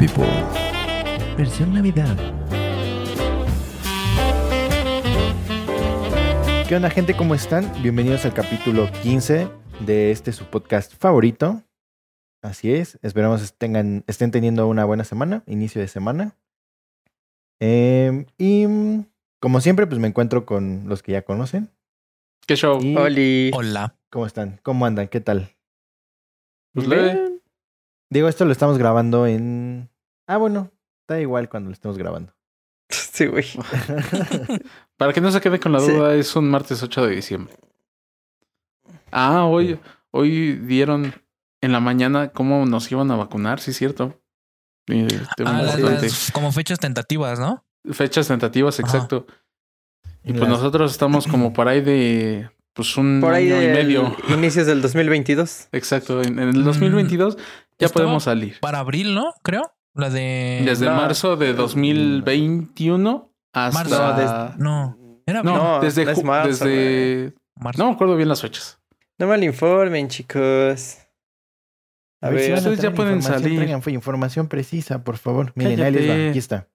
People. Versión Navidad. ¿Qué onda gente? ¿Cómo están? Bienvenidos al capítulo 15 de este su podcast favorito. Así es, esperamos tengan, estén teniendo una buena semana, inicio de semana. Eh, y como siempre, pues me encuentro con los que ya conocen. ¿Qué show? Y- Oli. Hola. ¿Cómo están? ¿Cómo andan? ¿Qué tal? Pues. Digo, esto lo estamos grabando en... Ah, bueno, da igual cuando lo estemos grabando. Sí, güey. Para que no se quede con la Sí. duda, es un martes 8 de diciembre. Ah, hoy, hoy dieron en la mañana cómo nos iban a vacunar, sí, cierto. Tema Ah, las- importante. las- como fechas tentativas, ¿no? Fechas tentativas, Ajá. exacto. Y pues Las- nosotros estamos como por ahí de pues un Por ahí año y medio. inicios del 2022. Exacto. En, en el 2022 ya Estaba podemos salir. Para abril, ¿no? Creo. La de. Desde marzo de 2021 hasta. Marzo. No, des- No. Era No, No, desde, no marzo, desde marzo. No me acuerdo bien las fechas. No mal informen, chicos. A A ver, si ustedes ya pueden salir. Traigan fue información precisa, por favor. Miren, ahí les va. Aquí está.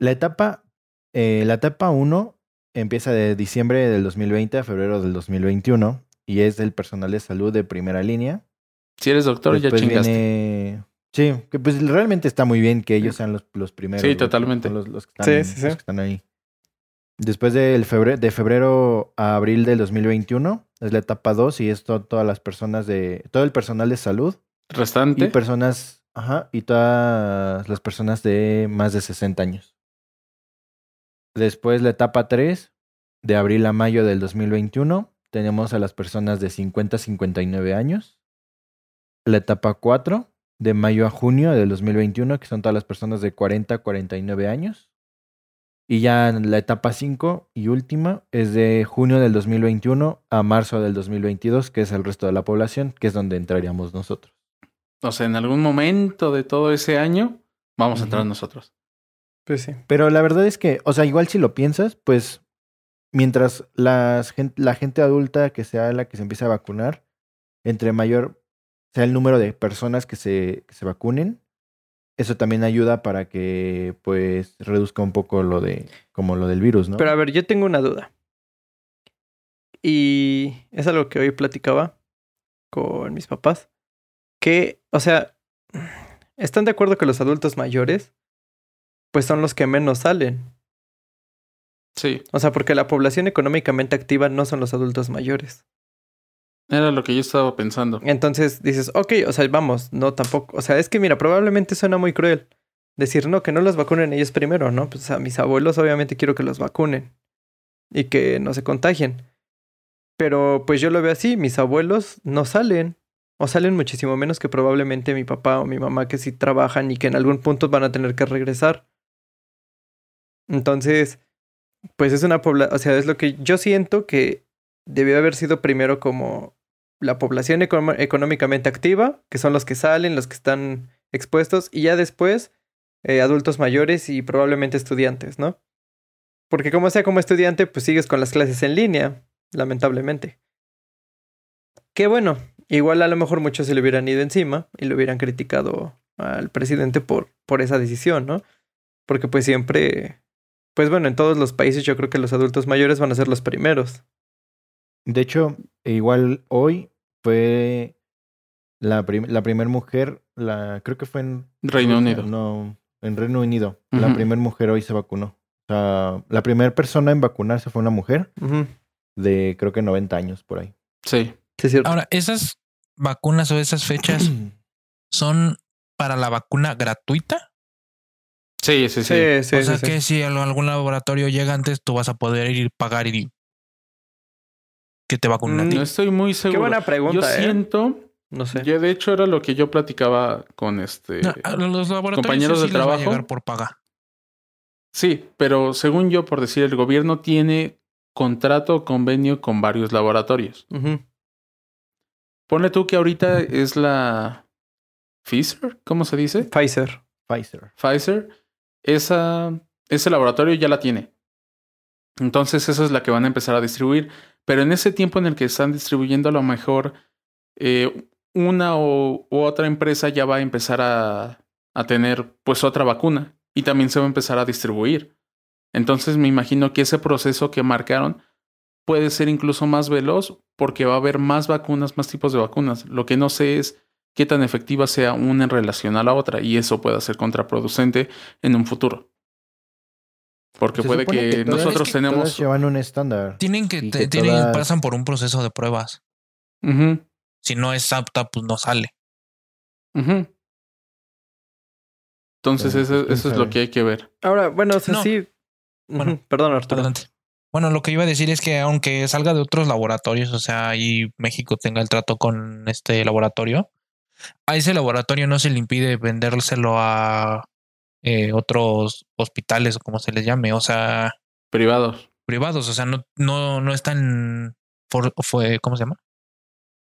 La etapa, eh, la etapa 1 empieza de diciembre del 2020 a febrero del 2021 y es del personal de salud de primera línea. Si eres doctor, ya chingaste. viene- Sí, que pues realmente está muy bien que ellos sean los, los primeros. Sí, totalmente. Los, los que Sí, están, sí, sí. los que están ahí. Después del febrero, de febrero a abril del 2021 es la etapa 2 y es to- todas las personas de... Todo el personal de salud Restante. y personas, ajá, y todas las personas de más de 60 años. Después la etapa 3, de abril a mayo del 2021, tenemos a las personas de 50 a 59 años. La etapa 4, de mayo a junio del 2021, que son todas las personas de 40 a 49 años. Y ya en la etapa 5 y última es de junio del 2021 a marzo del 2022, que es el resto de la población, que es donde entraríamos nosotros. O sea, en algún momento de todo ese año vamos a entrar nosotros. pues sí. Pero la verdad es que, o sea, igual si lo piensas, pues mientras las la gente adulta que sea la que se empiece a vacunar, entre mayor sea el número de personas que se, que se vacunen, eso también ayuda para que pues reduzca un poco lo de, como lo del virus, ¿no? Pero a ver, yo tengo una duda. Y es algo que hoy platicaba con mis papás. Que, o sea, ¿están de acuerdo que los adultos mayores, pues son los que menos salen? Sí, O sea, porque la población económicamente activa no son los adultos mayores. Era lo que yo estaba pensando. Entonces dices, ok, o sea, vamos, no tampoco. O sea, es que mira, probablemente suena muy cruel decir, no, que no los vacunen ellos primero, ¿no? Pues a mis abuelos obviamente quiero que los vacunen y que no se contagien. Pero pues yo lo veo así, mis abuelos no salen. O salen muchísimo menos que probablemente mi papá o mi mamá que sí trabajan y que en algún punto van a tener que regresar. Entonces, pues es una población, o sea, es lo que yo siento que debió haber sido primero como la población económicamente activa, que son los que salen, los que están expuestos, y ya después eh, adultos mayores y probablemente estudiantes, ¿no? Porque como sea como estudiante, pues sigues con las clases en línea, lamentablemente. Que bueno, igual a lo mejor muchos se le hubieran ido encima y le hubieran criticado al presidente por, por esa decisión, ¿no? Porque pues siempre, pues bueno, en todos los países yo creo que los adultos mayores van a ser los primeros. De hecho, igual hoy fue la, prim- la primera mujer, la creo que fue en Reino Unido. No, en Reino Unido. La primera mujer hoy se vacunó. O sea, la primera persona en vacunarse fue una mujer de creo que 90 años por ahí. Sí. Sí, es cierto. Ahora, esas vacunas o esas fechas son para la vacuna gratuita. Sí, sí, sí. Sí, sí, o sea sí, sí. que si algún laboratorio llega antes, tú vas a poder ir pagar y que te vacunen a Mm, ti. No estoy muy Qué seguro. buena pregunta, yo ¿eh? siento, No sé. yo de hecho era lo que yo platicaba con este. No, a los laboratorios compañeros sí de va a trabajo. llegar por paga. Sí, pero según yo, por decir, el gobierno tiene contrato o convenio con varios laboratorios. Ujú. Ponle tú que ahorita es la Pfizer, ¿cómo se dice? Pfizer. Pfizer. Pfizer. Esa, ese laboratorio ya la tiene. Entonces esa es la que van a empezar a distribuir. Pero en ese tiempo en el que están distribuyendo, a lo mejor eh, una o u otra empresa ya va a empezar a, tener pues otra vacuna y también se va a empezar a distribuir. Entonces me imagino que ese proceso que marcaron puede ser incluso más veloz porque va a haber más vacunas, más tipos de vacunas. Lo que no sé es qué tan efectiva sea una en relación a la otra y eso puede ser contraproducente en un futuro. Porque Se puede que, que todas- nosotros Todas tenemos... llevan un estándar. Tienen que, Y te- que tienen- todas- pasan por un proceso de pruebas. Ujú, Si no es apta, pues no sale. ujú. Entonces eso, pues, eso es lo que hay que ver. Ahora, bueno, o sea, No. sí. Bueno, Perdón, Arturo. Adelante. Bueno, lo que iba a decir es que aunque salga de otros laboratorios, o sea, ahí México tenga el trato con este laboratorio, a ese laboratorio no se le impide vendérselo a eh, otros hospitales o como se les llame, o sea, Privados. privados, o sea, no, no, no están, for- fue, ¿cómo se llama?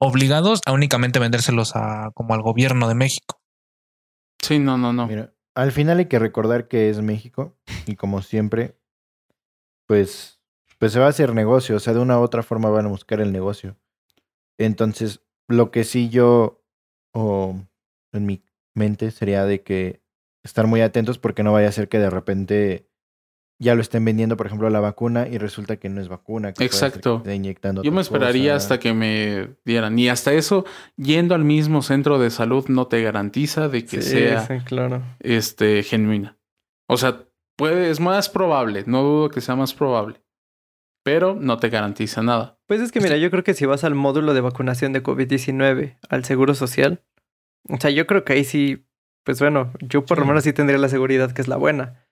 Obligados a únicamente vendérselos a como al gobierno de México. Sí, no, no, no. Mira, al final hay que recordar que es México y como siempre, pues, pues se va a hacer negocio, o sea, de una u otra forma van a buscar el negocio. Entonces, lo que sí yo, o en mi mente, sería de que estar muy atentos porque no vaya a ser que de repente ya lo estén vendiendo, por ejemplo, la vacuna y resulta que no es vacuna. Que Exacto. esté inyectando Yo me esperaría cosa. hasta que me dieran. Y hasta eso, yendo al mismo centro de salud no te garantiza de que Sí, sea sí, claro. este genuina. O sea, puede, es más probable, no dudo que sea más probable. Pero no te garantiza nada. Pues es que mira, yo creo que si vas al módulo de vacunación de COVID-19 al Seguro Social, o sea, yo creo que ahí sí, pues bueno, yo por lo menos sí tendría la seguridad que es la buena.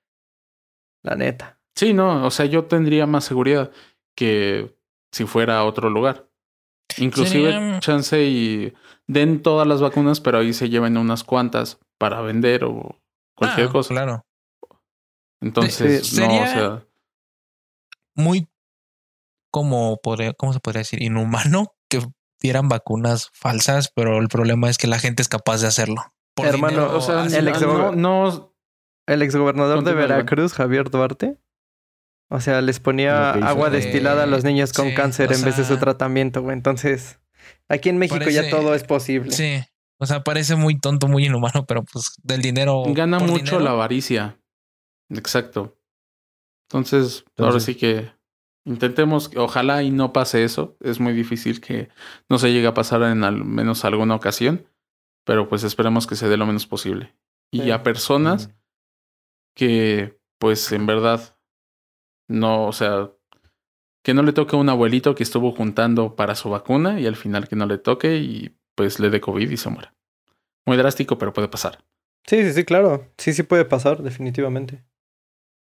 La neta. Sí, no, o sea, yo tendría más seguridad que si fuera a otro lugar. Inclusive Sería- chance y den todas las vacunas, pero ahí se lleven unas cuantas para vender o cualquier Ah, cosa. Claro. Entonces, Sí, no, o sea, muy como podría, ¿cómo se podría decir? Inhumano que dieran vacunas falsas, pero el problema es que la gente es capaz de hacerlo. Por Hermano, dinero, o sea, el ex- no, no, El exgobernador de. Veracruz, Javier Duarte, o sea, les ponía agua destilada a los niños con Sí, cáncer en vez de su tratamiento, güey. Entonces, aquí en México ya todo es posible. Sí. O sea, parece muy tonto, muy inhumano, pero pues del dinero. gana mucho dinero, la avaricia. Exacto. Entonces, ahora Entonces- sí que intentemos, que ojalá y no pase eso. Es muy difícil que no se llegue a pasar en al menos alguna ocasión, pero pues esperemos que se dé lo menos posible. Y Sí. a personas que, pues en verdad, no, o sea, que no le toque a un abuelito que estuvo juntando para su vacuna y al final que no le toque y pues le dé COVID y se muera. Muy drástico, pero puede pasar. Sí, sí, sí, claro. Sí, sí puede pasar, definitivamente.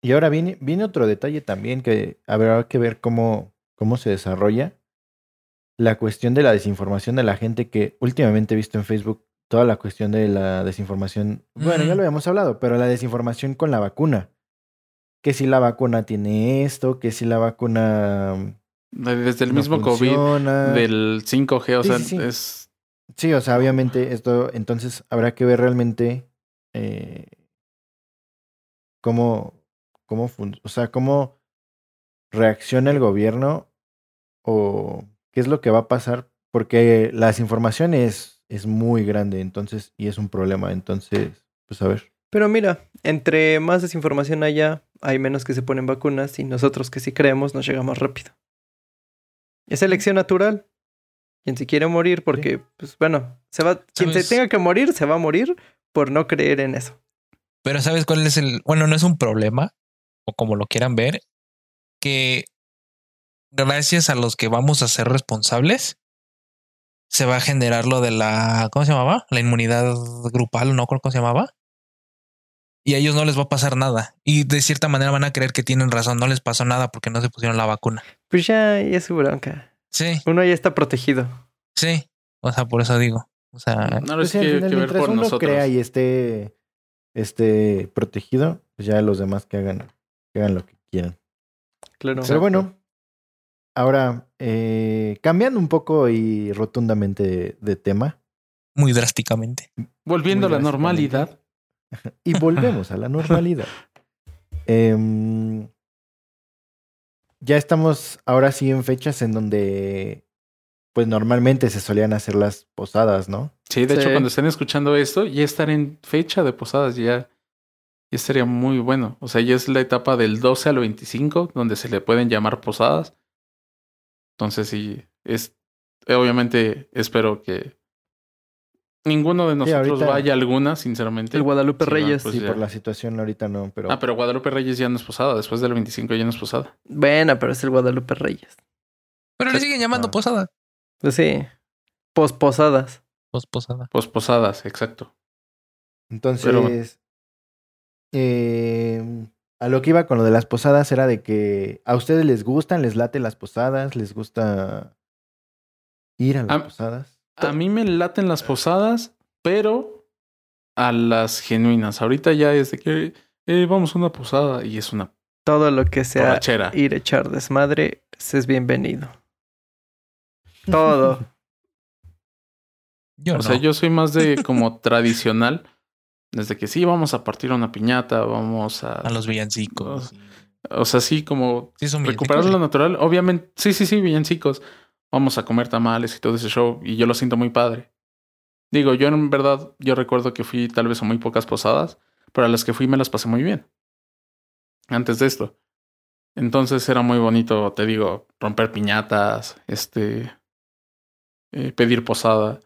Y ahora viene, viene otro detalle también que habrá que ver cómo, cómo se desarrolla. La cuestión de la desinformación de la gente que últimamente he visto en Facebook toda la cuestión de la desinformación. Bueno, ya lo habíamos hablado, pero la desinformación con la vacuna. Que si la vacuna tiene esto, que si la vacuna Desde el no mismo COVID, del 5G, o Sí, sea, sí, sí. es... Sí, o sea, obviamente esto, entonces habrá que ver realmente eh, cómo, cómo, fun- o sea, cómo reacciona el gobierno o qué es lo que va a pasar, porque la desinformación es, es muy grande, entonces, y es un problema, entonces, pues a ver. Pero mira, entre más desinformación haya, hay menos que se ponen vacunas y nosotros que sí creemos nos llegamos rápido. Es elección natural. Quien se quiere morir porque, pues bueno, se va, quien se tenga que morir, se va a morir por no creer en eso. Pero ¿sabes cuál es el? Bueno, no es un problema, o como lo quieran ver, que gracias a los que vamos a ser responsables, se va a generar lo de la, ¿cómo se llamaba? La inmunidad grupal, no creo cómo se llamaba. Y a ellos no les va a pasar nada. Y de cierta manera van a creer que tienen razón, no les pasó nada porque no se pusieron la vacuna. Pues ya, ya es su bronca. Sí, Uno ya está protegido. sí. O sea, por eso digo. O sea, Pues que, final, que ver mientras por uno nosotros. crea y esté, esté protegido, pues ya los demás que hagan, que hagan lo que quieran. Claro. Pero bueno, ahora, eh, cambiando un poco y rotundamente de, de tema, muy drásticamente. Volviendo a la normalidad. y volvemos a la normalidad. Em, ya estamos ahora sí en fechas en donde pues normalmente se solían hacer las posadas, ¿no? Sí, de hecho, cuando estén escuchando esto, ya estar en fecha de posadas, ya, ya estaría muy bueno. O sea, ya es la etapa del 12 al 25, donde se le pueden llamar posadas. Entonces, sí, es. Obviamente, espero que ninguno de nosotros ahorita- vaya a alguna, sinceramente. El Guadalupe Sí, Reyes. pues sí, ya. por la situación ahorita no, pero... Ah, pero Guadalupe Reyes ya no es posada. Después del 25 ya no es posada. Buena, pero es el Guadalupe Reyes. Pero le siguen llamando Ah. posada. Pues sí. Posposadas. Pos posada. Pues posadas, exacto. Entonces, Pero bueno. eh, a lo que iba con lo de las posadas era de que a ustedes les gustan, les late las posadas, les gusta ir a las posadas. A mí me laten las posadas, pero a las genuinas. Ahorita ya es de que eh, vamos a una posada y es una Todo lo que sea borrachera. ir a echar desmadre pues, es bienvenido. Todo. Yo o no. sea, yo soy más de como tradicional. Desde que sí, vamos a partir una piñata, vamos a... a los villancicos. O sea, sí, como Sí, son recuperar lo natural. Obviamente, sí, sí, sí, villancicos. Vamos a comer tamales y todo ese show. Y yo lo siento muy padre. Digo, yo en verdad, yo recuerdo que fui tal vez a muy pocas posadas, pero a las que fui me las pasé muy bien. Antes de esto. Entonces era muy bonito, te digo, romper piñatas, este, eh, pedir posada.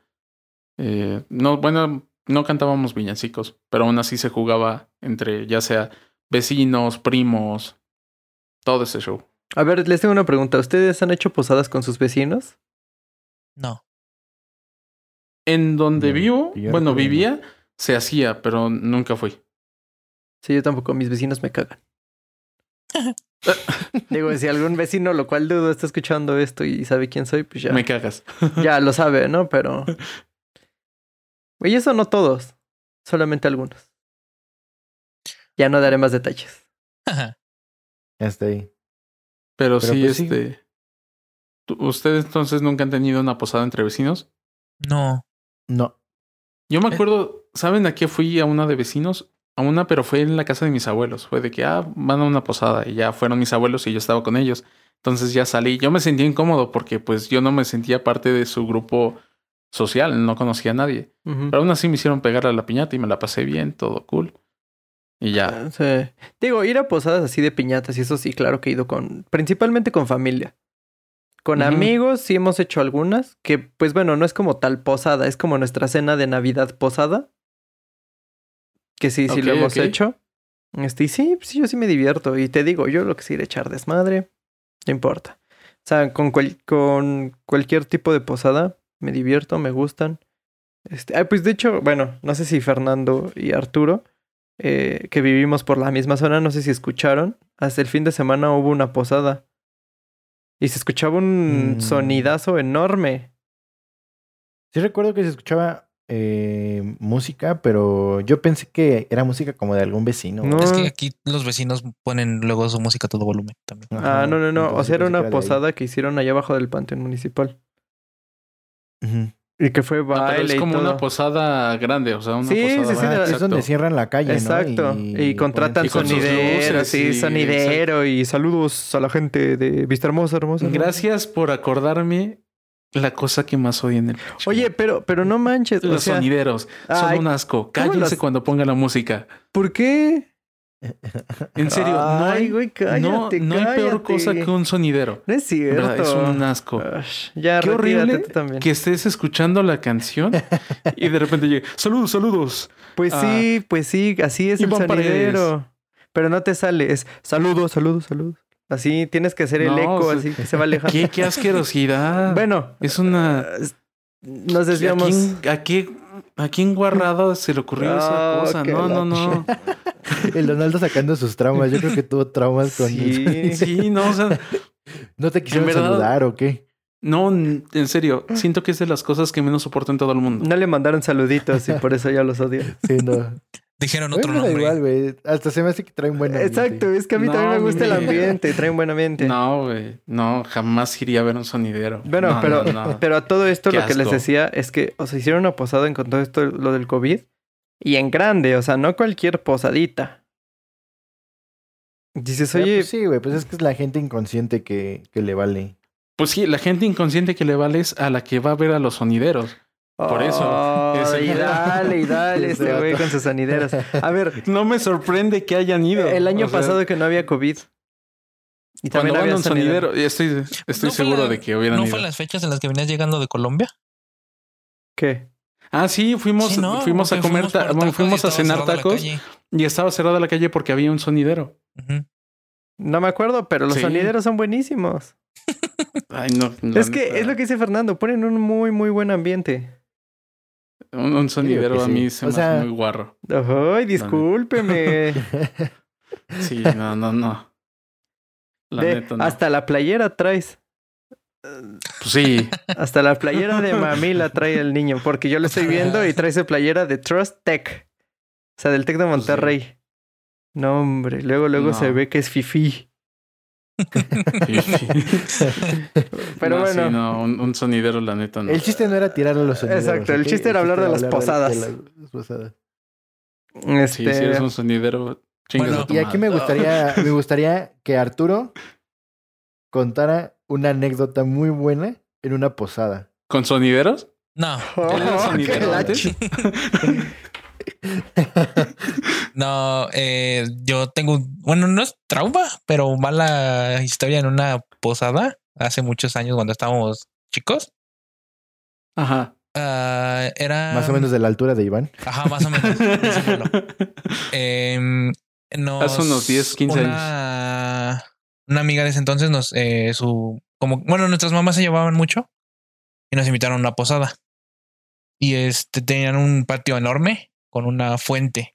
Eh, no, bueno, no cantábamos villancicos, pero aún así se jugaba entre ya sea vecinos, primos, todo ese show. A ver, les tengo una pregunta. ¿Ustedes han hecho posadas con sus vecinos? No. En donde No, vivo, bueno, vivía, se hacía, pero nunca fui. Sí, yo tampoco. Mis vecinos me cagan. Digo, si algún vecino, lo cual dudo, está escuchando esto y sabe quién soy, pues ya, Me cagas. ya lo sabe, ¿no? Pero... Y eso no todos, solamente algunos. Ya no daré más detalles. Ya está ahí. Pero, Pero sí, pues sí. este. ¿tú- ¿Ustedes entonces nunca han tenido una posada entre vecinos? No. No. Yo me Eh. acuerdo, ¿saben a qué fui a una de vecinos? A una, pero fue en la casa de mis abuelos. Fue de que, ah, van a una posada y ya fueron mis abuelos y yo estaba con ellos. Entonces ya salí. Yo me sentía incómodo porque pues yo no me sentía parte de su grupo social, no conocía a nadie. Pero aún así me hicieron pegar a la piñata y me la pasé bien, todo cool. Y ya. Ah, sí. Digo, ir a posadas así de piñatas y eso sí, claro que he ido con, principalmente con familia. Con amigos sí hemos hecho algunas, que pues bueno, no es como tal posada, es como nuestra cena de Navidad posada. Que sí, sí lo hemos hecho. Este, y sí, sí, yo sí me divierto. Y te digo, yo lo que sí ir a echar desmadre, no importa. O sea, con, cual- con cualquier tipo de posada me divierto, me gustan. Este, ah, pues de hecho, bueno, no sé si Fernando y Arturo, eh, que vivimos por la misma zona, no sé si escucharon, hasta el fin de semana hubo una posada. Y se escuchaba un Mm. sonidazo enorme. Sí recuerdo que se escuchaba eh, música, pero yo pensé que era música como de algún vecino. No. Es que aquí los vecinos ponen luego su música a todo volumen también. Ajá, ah, no, no, no. O sea, era una posada que hicieron allá abajo del panteón municipal. Y que fue Ah, pero baile es como y todo. una posada grande, o sea, una Sí, posada sí, sí, Ah, que es donde cierran la calle, ¿no? Exacto. Y, contratan Y sonidero, luces sí, y- sonidero. Y saludos a la gente de Vista Hermosa, hermosa. Gracias por acordarme la cosa que más odio en el pinche Oye, pero, pero no manches. Los o sea, sonideros son ay, un asco. ¿cómo Cállense cuando ponga la música. ¿por qué? En serio, no Ay, hay, güey, cállate, no, no hay peor cosa que un sonidero. No es cierto. ¿Verdad? Es un asco. Ya, Qué horrible tú también. que estés escuchando la canción y de repente llegue, saludos, saludos. Pues Ah. sí, pues sí, así es el sonidero. Pero no te sale, es saludos, saludos, saludos. Así tienes que hacer el No, eco, así que se va alejando. Qué, qué asquerosidad. Bueno, es una... eh, nos ¿A desviamos. quién, a qué, a quién guarrado se le ocurrió esa Ah, cosa? No, no, no. El Donaldo sacando sus traumas. Yo creo que tuvo traumas con Sí. Sí, no, o sea, ¿No te quisieron verdad- saludar o qué? no, en serio, siento que es de las cosas que menos soporto en todo el mundo. No le mandaron saluditos y por eso ya los odio. Sí, no. Dijeron otro da nombre. igual, güey. Hasta se me hace que traen buen ambiente. Exacto, es que a mí No, también me gusta el ambiente, traen buen ambiente. No, güey, no, jamás iría a ver un sonidero. Bueno, No, pero, no, no. pero a todo esto Qué lo que les decía es que, o sea, hicieron una posada en con todo esto, lo del COVID, y en grande, o sea, no cualquier posadita. Dices, Ah, oye, pues sí, güey. Pues es que es la gente inconsciente que, que le vale. Pues sí, la gente inconsciente que le vales a la que va a ver a los sonideros. Por eso, Oh, ese- y dale, y dale este güey con sus sonideros. A ver, No me sorprende que hayan ido. el año O sea, pasado que no había COVID. Y cuando también van a había un sonidero. sonidero, estoy, estoy ¿No fue seguro la- de que hubieran ¿No ido. fue las fechas en las que venías llegando de Colombia? ¿Qué? Ah, sí, fuimos, Sí, ¿no? fuimos a comer, bueno, tacos y fuimos a cenar tacos y estaba cerrada la calle porque había un sonidero. No me acuerdo, pero los Sí. sonideros son buenísimos. Ay, no. Es que neta, es lo que dice Fernando, ponen un muy, muy buen ambiente. Un, un sonidero a sí. mí se O me sea- hace muy guarro. Ay, discúlpeme. Sí, no, no, no. La Ve, neta, no. Hasta la playera traes. Pues sí. Hasta la playera de mami la trae el niño, porque yo lo estoy viendo y trae su playera de Trust Tech. O sea, del Tec de Monterrey. No, hombre, luego, luego No. se ve que es fifi. Sí, sí. Pero No, bueno. sí, no, un, un sonidero, la neta, no. El chiste no era tirar a los sonideros. Exacto, el chiste era hablar de las posadas. las posadas. Sí, Este, si eres un sonidero, Bueno, Y aquí me gustaría, me gustaría que Arturo contara una anécdota muy buena en una posada. ¿Con sonideros? No, Oh, no, eh, yo tengo, bueno, no es trauma, pero mala historia en una posada hace muchos años cuando estábamos chicos. Ajá. Ah, era Más o menos de la altura de Iván. Ajá, más o menos. nos- Hace unos 10, 15 una, Una amiga de ese entonces nos, eh, su, como, bueno, nuestras mamás se llevaban mucho y nos invitaron a una posada. Y este, tenían un patio enorme con una fuente.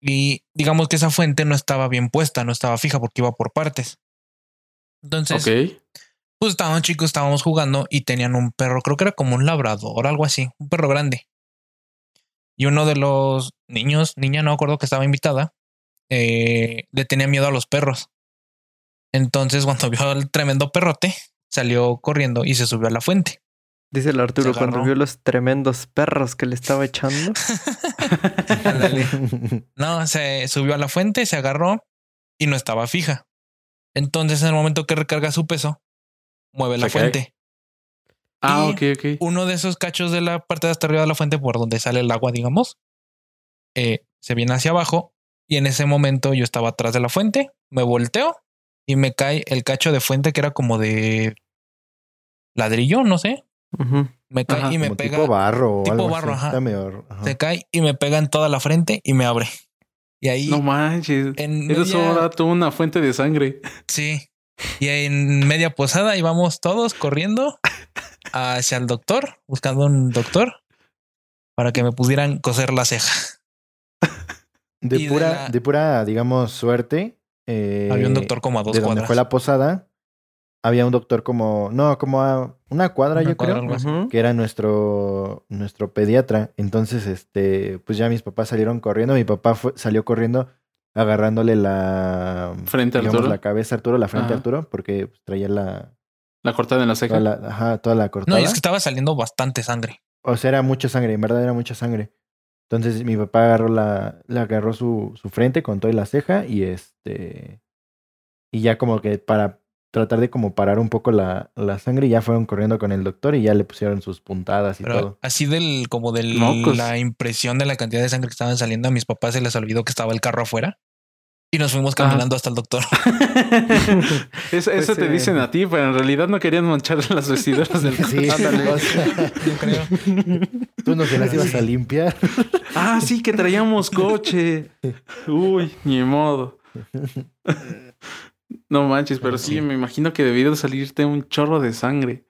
Y digamos que esa fuente no estaba bien puesta, no estaba fija porque iba por partes. Entonces, Ok. pues estábamos chicos, estábamos jugando y tenían un perro, creo que era como un labrador, algo así, un perro grande. Y uno de los niños, niña, no acuerdo que estaba invitada, eh, le tenía miedo a los perros. Entonces, cuando vio al tremendo perrote, salió corriendo y se subió a la fuente. Dice el Arturo cuando vio los tremendos perros que le estaba echando. No, se subió a la fuente, se agarró y no estaba fija. Entonces, en el momento que recarga su peso, mueve la fuente. Ah, Y- ok, ok. uno de esos cachos de la parte de hasta arriba de la fuente por donde sale el agua, digamos, eh, se viene hacia abajo y en ese momento yo estaba atrás de la fuente, me volteo y me cae el cacho de fuente que era como de ladrillo, no sé, me cae Ajá, y me pega, tipo barro tipo algo barro, así. ajá. Está medio- ajá. se cae y me pega en toda la frente y me abre. Y ahí No manches. en Eres media- ahora tú una fuente de sangre. Sí. Y en media posada íbamos todos corriendo hacia el doctor, buscando un doctor para que me pudieran coser la ceja. De y de pura, la- de pura, digamos, suerte. Eh, Había un doctor como a dos de donde cuadras. fue la posada. Había un doctor como, no, como a una cuadra, Una yo cuadra, creo. algo así. Ujú. que era nuestro, nuestro pediatra. Entonces, este, pues ya mis papás salieron corriendo. Mi papá fue- salió corriendo agarrándole la Frente a digamos, Arturo. la cabeza a Arturo, la frente Ajá. a Arturo, porque pues, traía la La cortada en la ceja. toda la, ajá, toda la cortada. No, y es que estaba saliendo bastante sangre. O sea, era mucha sangre, en verdad era mucha sangre. Entonces mi papá agarró la, le agarró su, su frente con toda la ceja y este y ya como que para tratar de como parar un poco la, la sangre, ya fueron corriendo con el doctor y ya le pusieron sus puntadas y Pero todo. así del, como de Mocos. la impresión de la cantidad de sangre que estaban saliendo, a mis papás se les olvidó que estaba el carro afuera. Y nos fuimos caminando hasta el doctor. eso eso Pues, te eh. dicen a ti, pero en realidad no querían manchar las vestiduras del Sí, Ándale. o sea, Yo creo. tú no se las ibas a limpiar. Ah, sí, que traíamos coche. Uy, ni modo. No manches, pero sí, Sí. me imagino que debió de salirte un chorro de sangre.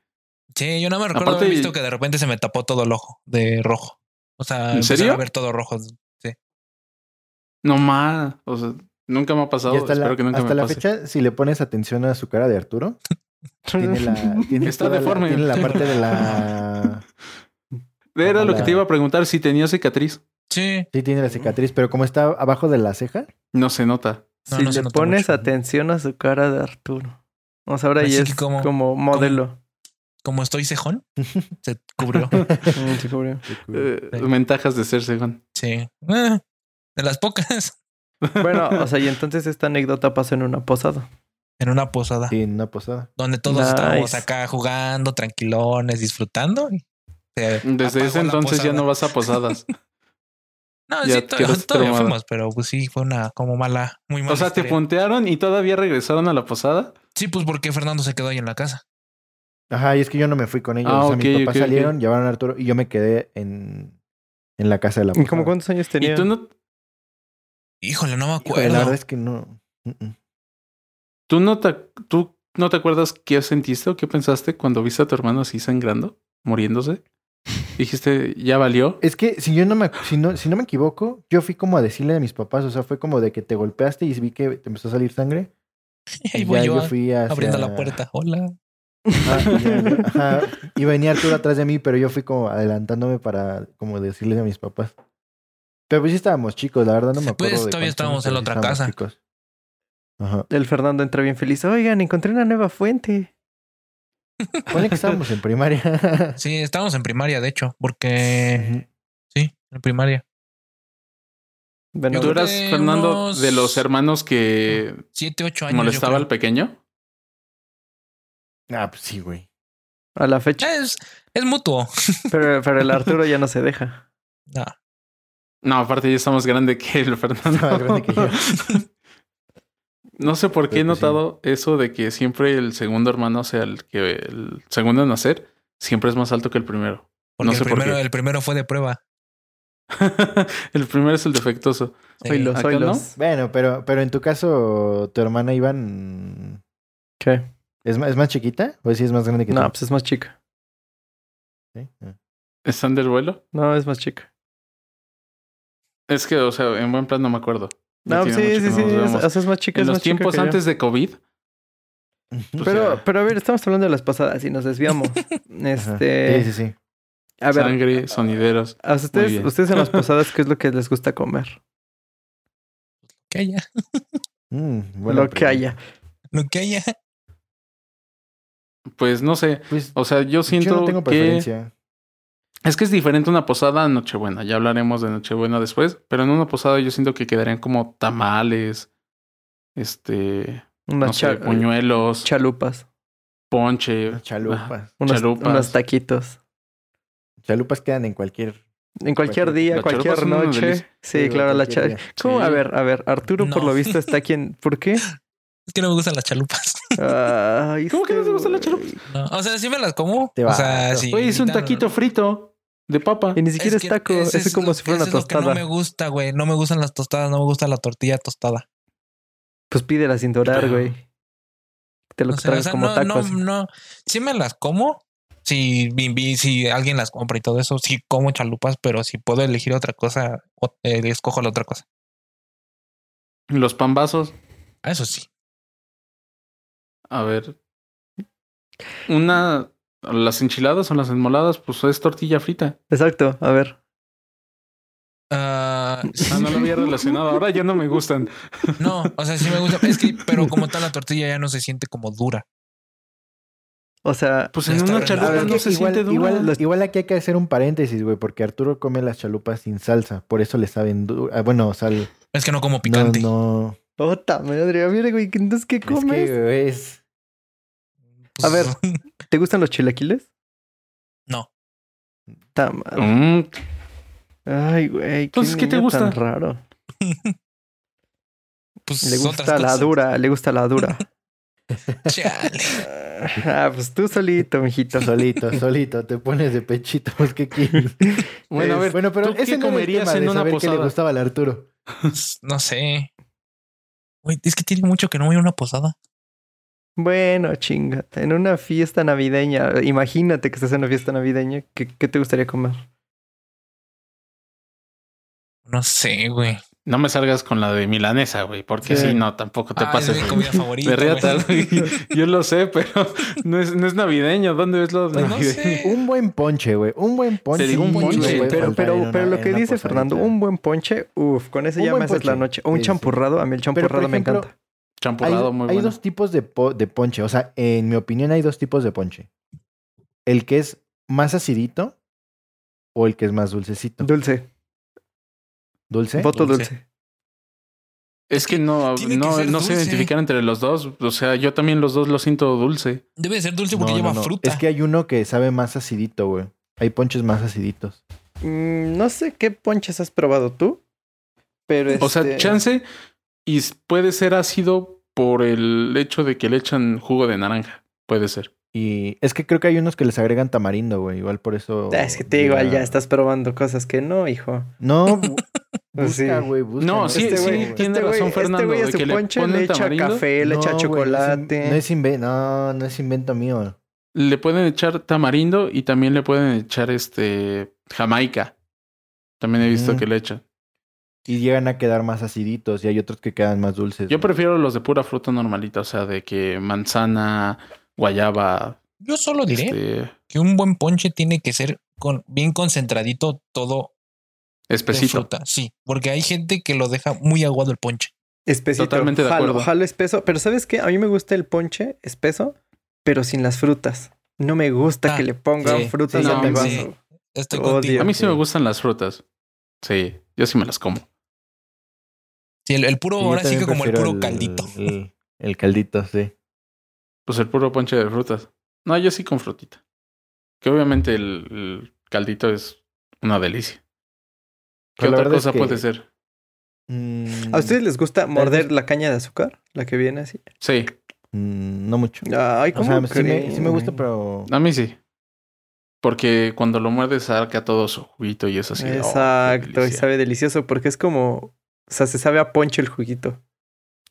Sí, yo no me recuerdo Aparte- haber visto que de repente se me tapó todo el ojo de rojo. O sea, ¿En serio? a ver todo rojo. No más. O sea, nunca me ha pasado. Hasta la, Espero que nunca hasta me la pase. fecha, si le pones atención a su cara de Arturo, tiene la, tiene Está toda la- deforme. tiene la parte de la Era lo que te iba a preguntar si tenía cicatriz. Sí. Sí, tiene la cicatriz, pero como está abajo de la ceja, No se nota. No, si no se le nota pones mucho. atención a su cara de Arturo. O sea, ahora Así ya es como- como, modelo. Como estoy cejón, se cubrió. Mm, sí, cubrió. Eh, Sí. Ventajas de ser según. Sí. Eh, de las pocas. Bueno, o sea, y entonces esta anécdota pasó en una posada. En una posada. Sí, en una posada. Donde todos Nice. estábamos acá jugando, tranquilones, disfrutando. y se Desde ese entonces ya no vas a posadas. No, ya sí, todavía traumado. fuimos, pero pues sí, fue una como mala, muy mala. o sea, te puntearon y todavía regresaron a la posada. Sí, pues porque Fernando se quedó ahí en la casa. Ajá, y es que yo no me fui con ellos. Ah, o sea, ok, mis papás salieron, llevaron a Arturo y yo me quedé en, en la casa de la ¿Y posada. como cuántos años tenía? Y tú no, Híjole, no me Híjole, acuerdo. la verdad es que no. Tú no te, tú no te acuerdas qué sentiste o qué pensaste cuando viste a tu hermano así sangrando, muriéndose. Dijiste, ya valió. Es que si yo no me si no, si no me equivoco, yo fui como a decirle a mis papás, o sea, fue como de que te golpeaste y vi que te empezó a salir sangre. Y voy ya yo, fui hacia- abriendo la puerta. Hola. Ajá, y ya- ajá, y venía Arturo atrás de mí, pero yo fui como adelantándome para como decirles a mis papás. Pero pues sí estábamos chicos, la verdad no me Pues, acuerdo. de todavía estábamos en la otra casa. estábamos chicos. Ajá. El Fernando entra bien feliz. Oigan, encontré una nueva fuente. Ponle que estábamos en primaria. Sí, estábamos en primaria, de hecho, porque sí, en primaria. Bueno, ¿Tú eras, Fernando, unos- de los hermanos que Siete, ocho años. molestaba al pequeño? Ah, pues sí, güey. a la fecha. Es, es mutuo. Pero, pero el Arturo ya no se deja. No. No, aparte ya está más grande que el Fernando. más grande que yo. No sé por qué he sí. notado eso de que siempre el segundo hermano, o sea, el que el segundo en nacer, siempre es más alto que el primero. Porque no sé el, por primero, qué. el primero fue de prueba. el primero es el defectuoso. Sí. Oilos, ¿acá oilos. Bueno, pero, pero en tu caso, tu hermana Iván ¿Qué? ¿es más, es más chiquita? ¿O sí es más grande que No, tú? pues es más chica. Sí. Ah. ¿Están del vuelo? No, es más chica. Es que, o sea, en buen plan no me acuerdo. No, sí, mucho sí, sí. no nos es- vemos. o sea, es más chica. En los más chica tiempos yo. antes de COVID. pues, Pero, pero a ver, estamos hablando de las pasadas y nos desviamos. Este. Sí, sí, sí. A ver, sangre, sonideros. a ustedes, ustedes en las pasadas, ¿qué es lo que les gusta comer? Que haya. Mm, lo que haya. Lo que haya. Pues no sé. Pues O sea, yo siento yo no tengo que preferencia. Es que es diferente una posada a Nochebuena. Ya hablaremos de Nochebuena después. Pero en una posada yo siento que quedarían como tamales, este, Unas no cha- puñuelos, chalupas. ponche, chalupas. Unos, Chalupas. unos taquitos. Chalupas quedan en cualquier. En cualquier Cualquier- día, cualquier noche. Sí, Sí, claro, la cualquier cha... día. ¿Cómo? A ver, a ver, Arturo por lo visto está aquí en... ¿Por qué? Es que no me gustan las chalupas. Ay, ¿Cómo que no te gustan las este chalupas? No, O sea, sí me las como. Te o sea, sí. Oye, es un taquito frito de papa. Y ni siquiera es, que taco, ese es, como lo- si fuera una ese es lo que tostada. no me gusta, güey. No me gustan las tostadas, no me gusta la tortilla tostada. Pues pídela sin dorar, Pero- güey. Te lo O sea, o traes sea, como no, tacos. no, no. Sí me las como. Si, si alguien las compra y todo eso, sí como chalupas, pero si puedo elegir otra cosa, eh, escojo la otra cosa. Los pambazos. Ah, Eso sí. A ver. Una. Las enchiladas o las enmoladas, pues es tortilla frita. Exacto, a ver. Ah, Ah, no lo había relacionado. Ahora ya no me gustan. no, o sea, sí me gusta. Es que, pero como tal, la tortilla ya no se siente como dura. O sea, Pues en una chalupa ver, no que se igual, siente dura. igual, igual aquí hay que hacer un paréntesis, güey, porque Arturo come las chalupas sin salsa, por eso le saben dura. Bueno, sal. Es que no como No, picante. no. ¡Ota madre! Mira, güey, entonces, ¿qué Es comes? que, güey, es. Pues, A ver. ¿Te gustan los chilaquiles? No. Mm, Ay, güey. Entonces, ¿qué te gusta? tan raro. Pues Le gusta la cosas. dura, le gusta la dura. Chale. ah, pues tú solito, mijito. Solito, solito, te pones de pechito, pues, ¿qué quieres? Bueno, a ver, bueno, pero ¿tú qué ese no era el comerías tema en de una saber qué le posada? gustaba al Arturo. No sé. Güey, es que tiene mucho que no voy a una posada. Bueno, chingata. En una fiesta navideña, imagínate que estás en una fiesta navideña. ¿Qué, qué te gustaría comer? No sé, güey. no me salgas con la de milanesa, güey, porque Sí. si no, tampoco te Ah, pases es mi comida favorita. de riata, güey. güey. Yo lo sé, pero no es, no es navideño. ¿Dónde ves lo Pues no navideño? sé. Un buen ponche, güey. Un buen ponche. Te digo un ponche, puede pero, pero, una- pero lo que dice. Fernando, un buen ponche, uff, con ese Un ya me haces la noche. O un Sí, sí. champurrado, a mí el Pero, champurrado me ejemplo, encanta. Hay, Champurrado muy hay bueno. dos tipos de, po- de ponche. O sea, en mi opinión hay dos tipos de ponche. El que es más acidito o el que es más dulcecito. Dulce, ¿Dulce? voto Dulce. dulce. Es que no, Tiene no, no sé dulce. identificar entre los dos. O sea, yo también los dos lo siento dulce. Debe de ser dulce porque No, lleva no. fruta. Es que hay uno que sabe más acidito, güey. Hay ponches más aciditos. Mm, no sé qué ponches has probado tú. Pero O sea, este, chance y puede ser ácido por el hecho de que le echan jugo de naranja. Puede ser. Y es que creo que hay unos que les agregan tamarindo, güey. Igual por eso. Ah, Es que te digo, ya estás probando cosas que no, hijo. No, Pues sí. busca, güey. busca, No, sí, este sí, güey, tiene este güey- razón Fernando, Este güey a de su que le ponche le, ponen echa tamarindo. café, le No, echa chocolate. No es, inve- no, no es invento mío. Le pueden echar tamarindo y también le pueden echar este jamaica. También he visto Ujú. que le echan. Y llegan a quedar más aciditos y hay otros que quedan más dulces. Yo prefiero los de pura fruta normalita, o sea, de que manzana, guayaba, Yo solo diré este, que un buen ponche tiene que ser con bien concentradito todo de espesito. fruta. Sí, porque hay gente que lo deja muy aguado el ponche. Espesito. Totalmente de jalo, acuerdo. jalo espeso. Pero ¿sabes qué? A mí me gusta el ponche espeso, pero sin las frutas. No me gusta Ah, que le pongan sí, frutas sí, a mi no, vaso. sí. Estoy. A mí sí me gustan las frutas. Sí, yo sí me las como. Sí, el, el puro, Sí, ahora sí que como el puro caldito. El, el caldito, sí. Pues el puro ponche de frutas. No, yo sí con frutita. Que obviamente el, el caldito es una delicia. ¿Qué Pues otra es cosa que- puede ser? Mm, ¿A ustedes les gusta morder la caña de azúcar? La que viene así. Sí, mm, no mucho. Ay, O ¿cómo sea, sí me, creen, sí me gusta, pero. a mí sí. Porque cuando lo muerdes saca todo su juguito y es así. oh, Exacto, y sabe delicioso porque es como, o sea, se sabe a ponche el juguito.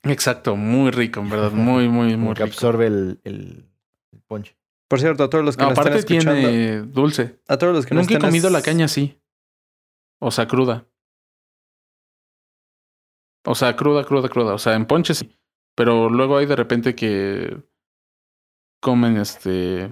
Exacto, muy rico, en verdad. Muy, muy, muy que rico. absorbe el, el, el ponche. Por cierto, a todos los que No, nos están aparte escuchando, tiene dulce. a todos los que nos Nunca he están comido la caña así. O sea, cruda. O sea, cruda, cruda, cruda. O sea, en ponche sí. Pero luego hay de repente que comen este.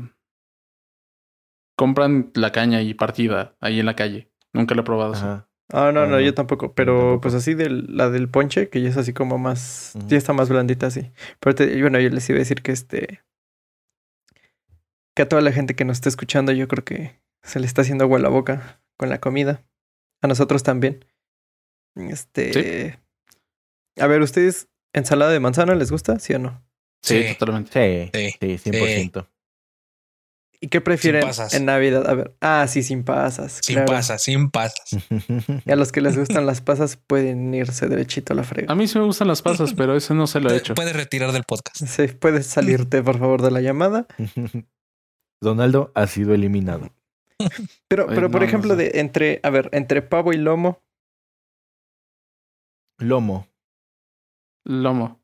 Compran la caña y partida ahí en la calle. Nunca la he probado así. Ajá. Ah, no, no, no. yo tampoco. Pero tampoco. pues así de la del ponche, que ya es así como más, ya está más blandita así. Pero te- bueno, yo les iba a decir que este, que a toda la gente que nos está escuchando, yo creo que se le está haciendo agua a la boca con la comida. A nosotros también. Este, a ver, ¿ustedes ensalada de manzana les gusta? ¿Sí o no? Sí, Sí. totalmente. Sí, Sí, sí, 100%. ¿Y qué prefieren pasas. en Navidad? A ver, ah, sí, sin pasas. Sin claro. pasas, sin pasas. Y a los que les gustan las pasas pueden irse derechito a la frega. A mí sí me gustan las pasas, pero ese no se lo he hecho. Puedes retirar del podcast. Sí, puedes salirte, por favor, de la llamada. Donaldo ha sido eliminado. Pero, Ay, pero por no, no ejemplo, sé. de entre, a ver, entre pavo y lomo, Lomo. Lomo.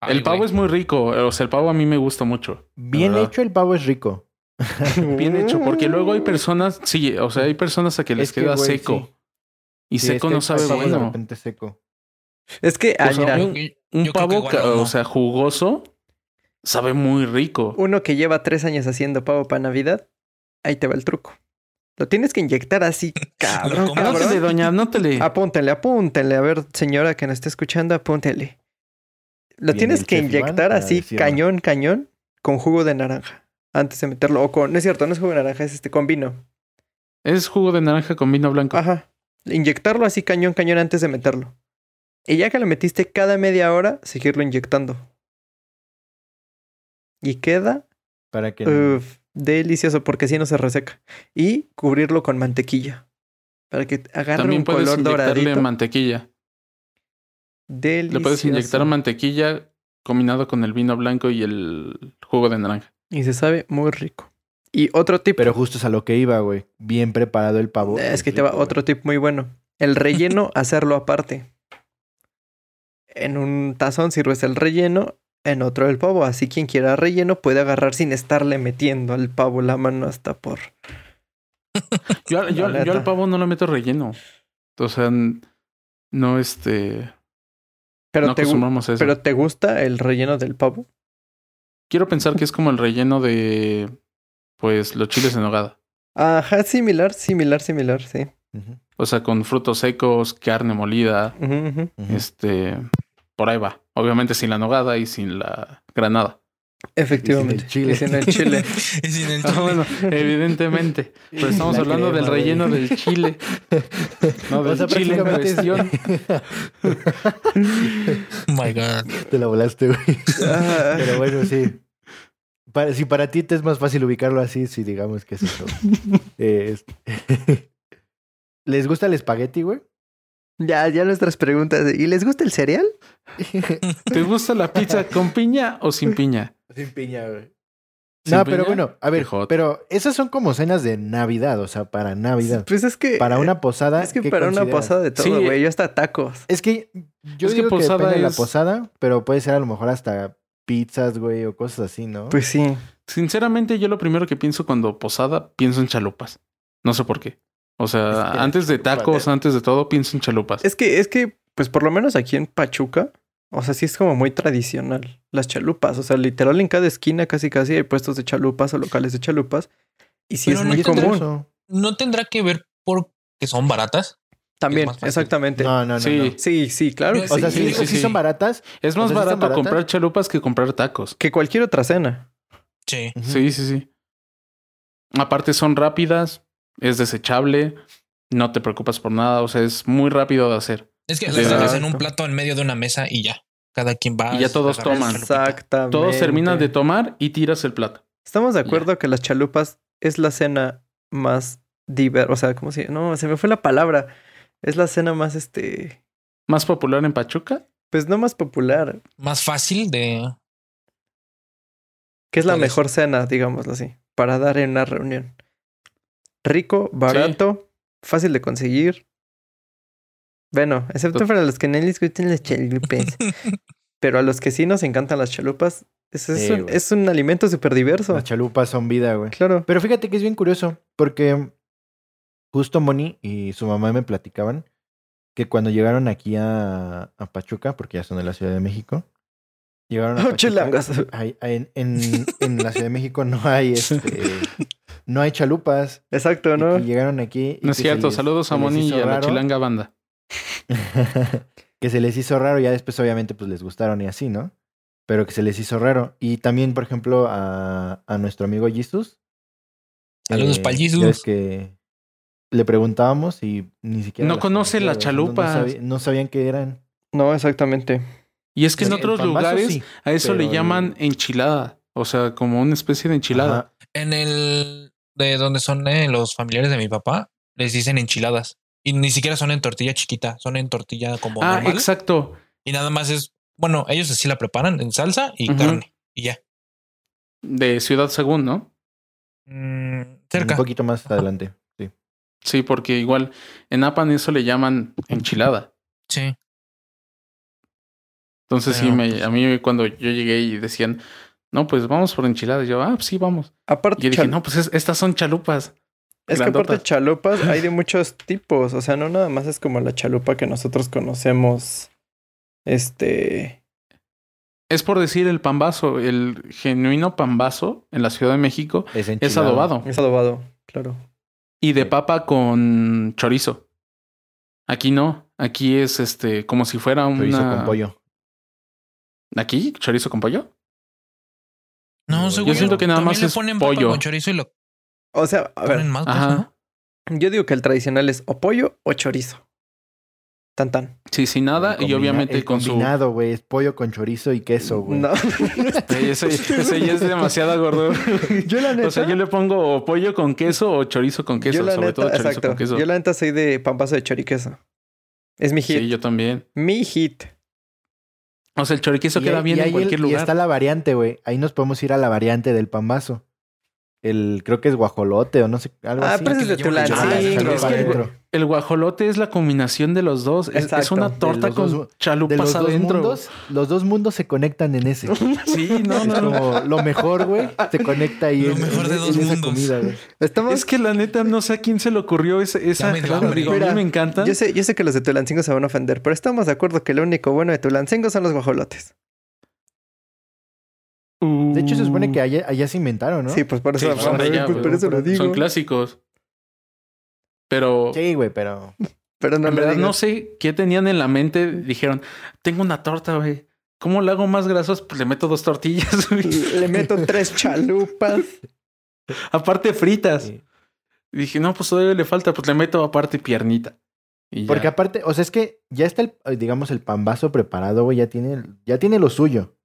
Ay, el pavo güey. es muy rico. O sea, el pavo a mí me gusta mucho. Bien hecho, el pavo es rico. Bien hecho. Porque luego hay personas. Sí, o sea, hay personas a que les Es que, queda güey, seco. sí. Y Sí, seco es que no sabe De bueno. repente seco. Es que, ah, O sea, mira, un, pavo, igual o sea, jugoso, sabe muy rico. uno que lleva tres años haciendo pavo para Navidad, ahí te va el truco. Lo tienes que inyectar así, cabrón. Anótele, doña, anótele. Apúntenle, apúntenle. A ver, señora que nos esté escuchando, apúntenle. Lo tienes que inyectar así, cañón, cañón, con jugo de naranja. Antes de meterlo. O con. No es cierto, no es jugo de naranja, es este con vino. Es jugo de naranja con vino blanco. Ajá. Inyectarlo así, cañón, cañón, antes de meterlo. Y ya que lo metiste cada media hora, seguirlo inyectando. Y queda Para que. delicioso, porque así no se reseca. Y cubrirlo con mantequilla. Para que agarre También un puedes color doradito. mantequilla. Delicioso. Le puedes inyectar mantequilla combinado con el vino blanco y el jugo de naranja. Y se sabe muy rico. Y otro tip. Pero justo es a lo que iba, güey. Bien preparado el pavo. es que te va otro tip muy bueno. El relleno, hacerlo aparte. En un tazón sirves el relleno, en otro el pavo. Así quien quiera relleno puede agarrar sin estarle metiendo al pavo la mano hasta por. Yo, yo- al pavo no le meto relleno. O sea, no este. Pero, no te, gu- acostumbramos a eso. pero te gusta el relleno del pavo. Quiero pensar que es como el relleno de. Pues los chiles en nogada. Ajá, similar, similar, similar, sí. O sea, con frutos secos, carne molida. Este. Por ahí va. Obviamente sin la nogada y sin la granada. Efectivamente. chile. Y sin el chile. Y sin el Ah, chile. bueno, evidentemente. Pero estamos La hablando del güey. relleno del chile. No, O del sea, chile en cuestión. Oh my God. Te la volaste, güey. Ah, Pero bueno, sí. Para- si para ti te es más fácil ubicarlo así, sí, digamos que es eso. Eh, es- ¿Les gusta el espagueti, güey? ya, ya nuestras preguntas. ¿Y les gusta el cereal? ¿Te gusta la pizza con piña o sin piña? Sin piña, güey. ¿Sin No, pero bueno, a ver, pero esas son como cenas de Navidad, o sea, para Navidad. Pues es que. Para una posada. Es que ¿qué para una posada de todo, Sí. güey. Yo hasta tacos. Es que yo Es que digo que, posada depende de la es- posada, pero puede ser a lo mejor hasta pizzas, güey, o cosas así, ¿no? Pues sí. Sinceramente, yo lo primero que pienso cuando posada, pienso en chalupas. No sé por qué. O sea, Es que antes de tacos, ¿eh? antes de todo, pienso en chalupas. Es que, es que, pues por lo menos aquí en Pachuca, o sea, sí es como muy tradicional. Las chalupas, o sea, literal en cada esquina casi casi hay puestos de chalupas o locales de chalupas. Y sí Pero es no muy común. ¿No tendrá que ver porque son baratas? También, exactamente. No, no, no. Sí. no. Sí, sí, claro. Que O sea, sí. sí, sí, sí sí. son baratas. es más o sea, ¿sí están barato baratas? comprar chalupas que comprar tacos. Que cualquier otra cena. Sí. Sí, sí, sí. Aparte son rápidas, es desechable, no te preocupas por nada, o sea, es muy rápido de hacer. Es que Sí, las dejas en un plato en medio de una mesa y ya. Cada quien va. Y ya todos toman. Exactamente. Todos terminan de tomar y tiras el plato. Estamos de acuerdo que las chalupas es la cena más diver, o sea, ¿cómo se No, se me fue la palabra. Es la cena más, este, Más popular en Pachuca. pues no más popular, Más fácil de. que es la mejor cena, digámoslo así, para dar en una reunión. Rico, barato, fácil de conseguir. Bueno, excepto para los que no les gustan las chalupas. Pero a los que sí nos encantan las chalupas, es, es Sí, un, es un alimento súper diverso. Las chalupas son vida, güey. Claro. Pero fíjate que es bien curioso, porque justo Moni y su mamá me platicaban que cuando llegaron aquí a, a Pachuca, porque ya son de la Ciudad de México, llegaron a Oh, Pachuca. chilangas. hay- hay- en, en, en la Ciudad de México no hay este, no hay chalupas. Exacto, ¿no? Y, llegaron aquí. y No es cierto, les- saludos a Moni y a la chilanga banda. que se les hizo raro, ya después obviamente pues les gustaron y así, ¿no? Pero que se les hizo raro. Y también, por ejemplo, a, a nuestro amigo Jesus. Saludos eh, pa'l ya Jesus. que le preguntábamos y ni siquiera... No las conoce las no- no chalupas. sabía- No, sabían qué eran. No, exactamente. Y es que en otros lugares sí, a eso le llaman el- enchilada. O sea, como una especie de enchilada. Ajá. En el. De donde son eh, los familiares de mi papá, les dicen enchiladas. Y ni siquiera son en tortilla chiquita, son en tortilla como. ah, normal. exacto. Y nada más es. Bueno, ellos así la preparan en salsa y carne. Y ya. De Ciudad Según, ¿no? Mm, Un cerca. poquito más adelante. Sí. Sí, porque igual en Apan eso le llaman enchilada. Sí. Entonces sí, me, pues- a mí cuando yo llegué y decían, no, pues vamos por enchiladas, yo, ah, pues sí, vamos. Aparte, Y yo dije, no, pues es- estas son chalupas. Es que aparte chalupas hay de muchos tipos. O sea, no nada más es como la chalupa que nosotros conocemos. Este. Es por decir el pambazo, el genuino pambazo en la Ciudad de México Es, es adobado Es adobado, claro. y de papa con chorizo. Aquí no, aquí es este como si fuera una Chorizo con pollo. Aquí chorizo con pollo. No, Yo según siento que nada también más le es ponen papa pollo. con chorizo y lo O sea, a ver, ponen más ¿no? yo digo que el tradicional es o pollo o chorizo. Tan tan. Sí, sin nada y obviamente el con su combinado, güey. Es pollo con chorizo y queso, güey. No. Sí, ese, ese ya es demasiada gordura. yo la neta. O sea, yo le pongo o pollo con queso o chorizo con queso, yo la sobre neta, todo chorizo exacto. con queso. Yo la neta soy de pampazo de choriqueso. Es mi hit. Sí, yo también. Mi hit. O sea, el choriqueso Y queda bien en ahí cualquier el- Y lugar. está la variante, güey. Ahí nos podemos ir a la variante del pambazo. El, creo que es guajolote o no sé, algo Ah, así. pero es. Ah, que el-. El guajolote es la combinación de los dos. Es, una De torta los con dos- De chalupas los dos adentro. mundos, los dos mundos se conectan en ese. Sí, no, Es no, no. como lo mejor, güey, se conecta ahí Lo en, mejor de en- dos en mundos. comida, güey. Estamos. Es que la neta no sé a quién se le ocurrió esa, esa me a mí me encanta. Yo sé, yo sé que los de Tulancingo se van a ofender, pero estamos de acuerdo que lo único bueno de Tulancingo son los guajolotes. De hecho, se supone que allá, allá se inventaron, ¿no? Sí, pues por eso, Sí, son allá, pues güey. por eso lo digo. son clásicos. Pero Sí, güey, pero... Pero no en verdad no sé qué tenían en la mente. Dijeron, tengo una torta, güey. ¿Cómo le hago más grasos? Pues le meto dos tortillas, güey. Le meto tres chalupas. aparte fritas. Sí. Dije, no, pues todavía le falta, pues le meto aparte piernita. Y Porque ya. aparte, o sea, es que ya está el, digamos, el pambazo preparado, güey, ya tiene, ya tiene lo suyo.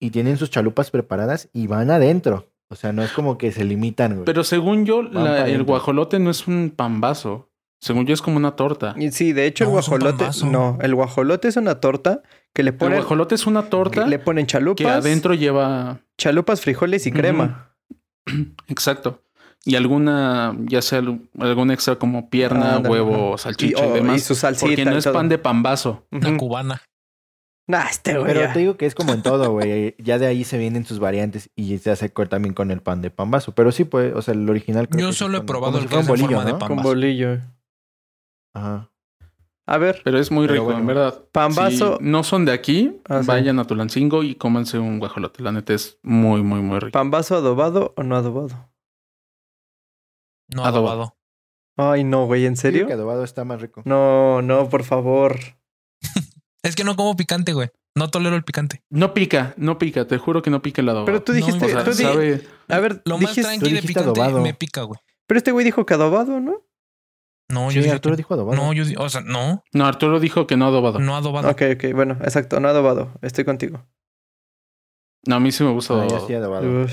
Y tienen sus chalupas preparadas y van adentro. O sea, no es como que se limitan, güey. Pero según yo, la- el guajolote no es un pambazo. Según yo, es como una torta. Y sí, de hecho, el No, un guajolote. No, el guajolote es una torta que le El ponen. guajolote es una torta Le ponen chalupas. que adentro lleva. Chalupas, frijoles y crema. Exacto. Y alguna, ya sea al- algún extra como pierna, Ándale, huevo, salchicha y, oh, demás. y su salsita. porque no es todo. pan de pambazo. Una cubana. Nah, este güey. Pero ya. te digo que es como en todo, güey. Ya de ahí se vienen sus variantes y se hace también con el pan de pambazo. Pero sí, pues, o sea, el original. creo Yo que solo he probado el si que fuera es un en forma de pan. Con Pambazo. bolillo. Ajá. A ver, Pero es muy Pero rico, bueno. en verdad. Pambazo. Si no son de aquí, Ah, sí. vayan a Tulancingo y cómanse un guajolote. La neta es muy, muy, muy rico. ¿pambazo adobado o no adobado? No Adobado. adobado. Ay, no, güey, ¿en serio? que adobado está más rico. No, no, por favor. Es que no como picante, güey. No tolero el picante. No pica, no pica. Te juro que no pica el adobado. Pero tú No, dijiste. O sea, tú di- sabe... A ver, Lo más dijiste- tranqui de dijiste picante adobado. me pica, güey. Pero este güey dijo que adobado, ¿no? No, Sí, yo dije Arturo que- dijo adobado. No, yo o sea, no, No, Arturo dijo que no adobado. no adobado. Ok, ok, bueno, exacto, no adobado. Estoy contigo. No, a mí sí me gusta adobado. sí, adobado.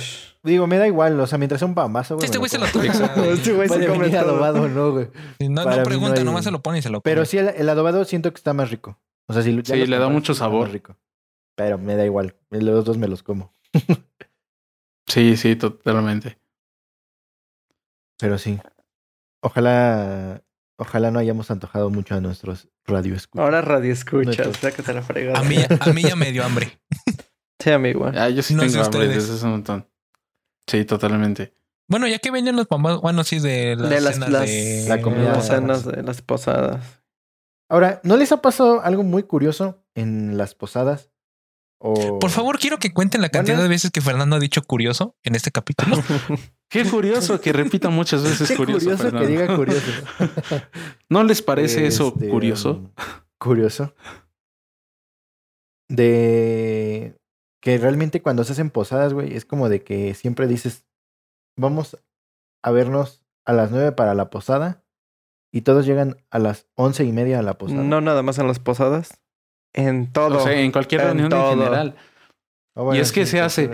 Digo, me da igual, o sea, mientras sea un pambazo, güey. Este güey se lo toma. Este güey se come adobado, no, güey. No, no no pregunta, hay- nomás se lo pone y se lo come. Pero sí, el, el adobado siento que está más rico. O sea, si Sí, los le da mucho sabor. rico. Pero me da igual. Los dos me los como. Sí, sí, totalmente. Pero sí. Ojalá, ojalá no hayamos antojado mucho a nuestros radioescuchas. Ahora radio escuchas, Neto. sácate la fregada. a, mí, ya- a mí ya me dio hambre. Sí, amigo. Ah, yo sí No sé tengo hambre ustedes. desde hace un montón. Sí, totalmente. Bueno, ya que venían los pambazos, bueno, sí, de las, de las, cenas las, de La comida las de cenas de las posadas. Ahora, ¿no les ha pasado algo muy curioso en las posadas? O... Por favor, quiero que cuenten la cantidad de veces que Fernando ha dicho curioso en este capítulo. Qué curioso que repita muchas veces Qué curioso. curioso, que diga curioso. ¿No les parece eso Este, curioso? um, curioso. De que realmente cuando se hacen posadas, güey, es como de que siempre dices, vamos a vernos a las nueve para la posada y todos llegan a las once y media a la posada. No nada más en las posadas. En todo. O sea, en cualquier En reunión todo. en general. Ah, bueno, y es que se hace-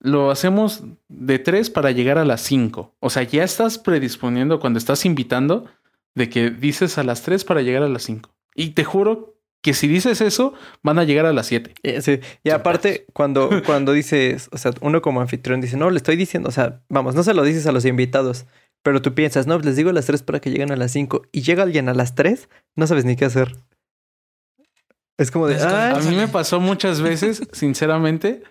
Lo hacemos de tres para llegar a las cinco. O sea, ya estás predisponiendo cuando estás invitando de que dices a las tres para llegar a las cinco. Y te juro que si dices eso, van a llegar a las siete. Eh, sí. Y aparte, cuando, cuando dices, o sea, uno como anfitrión dice, no, le estoy diciendo, o sea, vamos, no se lo dices a los invitados, pero tú piensas, no, les digo a las 3 para que lleguen a las 5 y llega alguien a las 3, no sabes ni qué hacer. Es como de, Es como- "Ay, A mí me pasó muchas veces, sinceramente.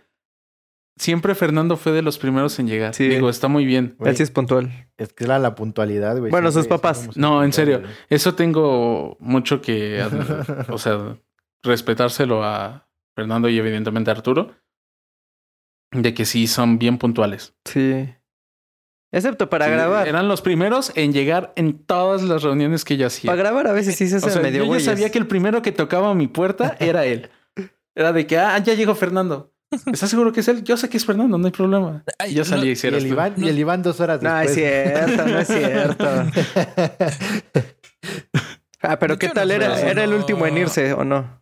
Siempre Fernando fue de los primeros en llegar. Sí. Digo, está muy bien. Él sí es puntual. Es que era la puntualidad, güey. Bueno, sus papás. No, en serio. Eso tengo mucho que, o sea, respetárselo a Fernando y evidentemente a Arturo. De que sí son bien puntuales. Sí. Excepto para Sí, grabar. Eran los primeros en llegar en todas las reuniones que yo hacía. Para grabar a veces sí se hace O sea, medio yo ya sabía que el primero que tocaba mi puerta era él. Era de que, ah, ya llegó Fernando. ¿Estás seguro que es él? Yo sé que es Fernando, no hay problema. Ay, Y yo no, salí y Y el, Iván, y el Iván dos horas No, después. es cierto, no es cierto. Ah, pero ¿qué tal no era? ¿Era el no. último en irse o no?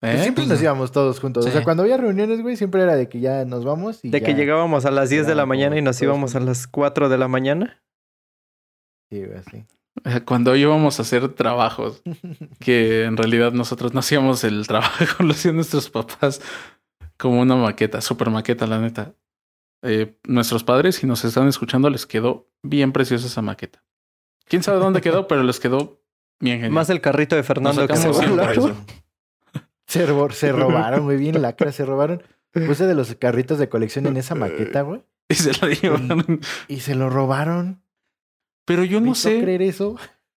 Pues siempre Pues nos no. íbamos todos juntos. O Sí. sea, cuando había reuniones, güey, siempre era de que ya nos vamos y De que llegábamos a las 10 de la mañana y nos íbamos a las 4 de la mañana. Sí, güey, así. Eh, Cuando íbamos a hacer trabajos, que en realidad nosotros no hacíamos el trabajo, lo hacían nuestros papás como una maqueta, super maqueta, la neta. Eh, nuestros padres, si nos están escuchando, les quedó bien preciosa esa maqueta. Quién sabe dónde quedó, pero les quedó bien genial. Más el carrito de Fernando que se sacamos cien por volaron. eso. Se, ro- se robaron, muy bien, lacra, se robaron. Puse de los carritos de colección en esa maqueta, güey. Y se la llevaron. Y se lo robaron. Pero yo ¿Me no sé. creer eso?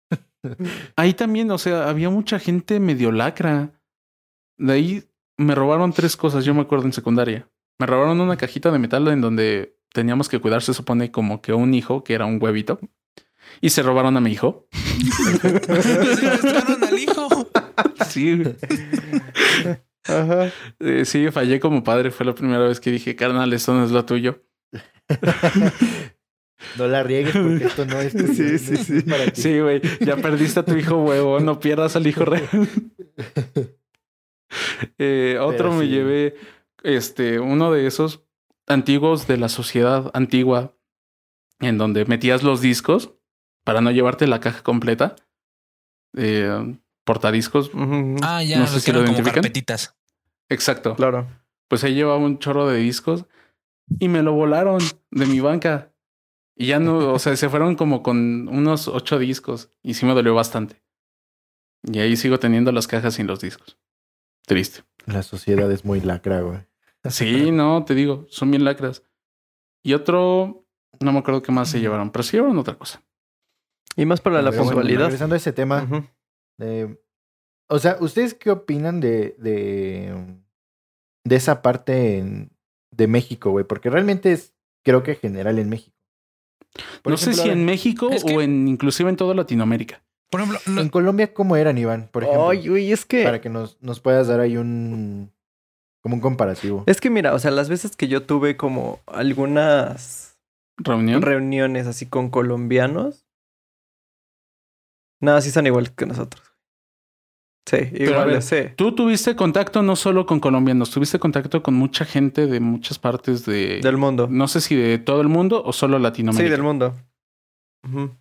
Ahí también, o sea, había mucha gente medio lacra. De ahí me robaron tres cosas, yo me acuerdo en secundaria. Me robaron una cajita de metal en donde teníamos que cuidar, se supone, como que un hijo, que era un huevito. Y se robaron a mi hijo. Al hijo. Sí. güey. Ajá. Eh, sí, fallé como padre. Fue la primera vez que dije, carnal, esto no es lo tuyo. no la riegues porque esto no es, Sí, sí, sí. para ti. Sí, güey, ya perdiste a tu hijo huevo, no pierdas al hijo real. Eh, otro me llevé, este, uno de esos antiguos de la sociedad antigua, en donde metías los discos para no llevarte la caja completa. Eh, portadiscos, Ah, ya, No sé que si lo como carpetitas. exacto. Claro. Pues ahí llevaba un chorro de discos y me lo volaron de mi banca. Y ya no, o sea, se fueron como con unos ocho discos y sí me dolió bastante. Y ahí sigo teniendo las cajas sin los discos. Triste. La sociedad es muy lacra, güey. Sí, no, te digo, son bien lacras. Y otro, no me acuerdo qué más se llevaron, pero se llevaron otra cosa. Y más para la puntualidad. regresando a ese tema. De- o sea, ¿ustedes qué opinan de, de, de esa parte en- de México, güey? Porque realmente es, creo que general en México. Por no sé si en México Es que- o en inclusive en toda Latinoamérica. Por ejemplo, lo- En Colombia, ¿cómo eran, Iván? Por ejemplo, Ay, güey, es que. para que nos, nos puedas dar ahí un, como un comparativo. Es que mira, o sea, las veces que yo tuve como algunas Reunión. reuniones así con colombianos. Nada, sí son igual que nosotros. Sí, a ver, igual, sí. Tú tuviste contacto no solo con colombianos, tuviste contacto con mucha gente de muchas partes de... Del mundo. No sé si de todo el mundo o solo Sí, Latinoamérica. del mundo. Ujú.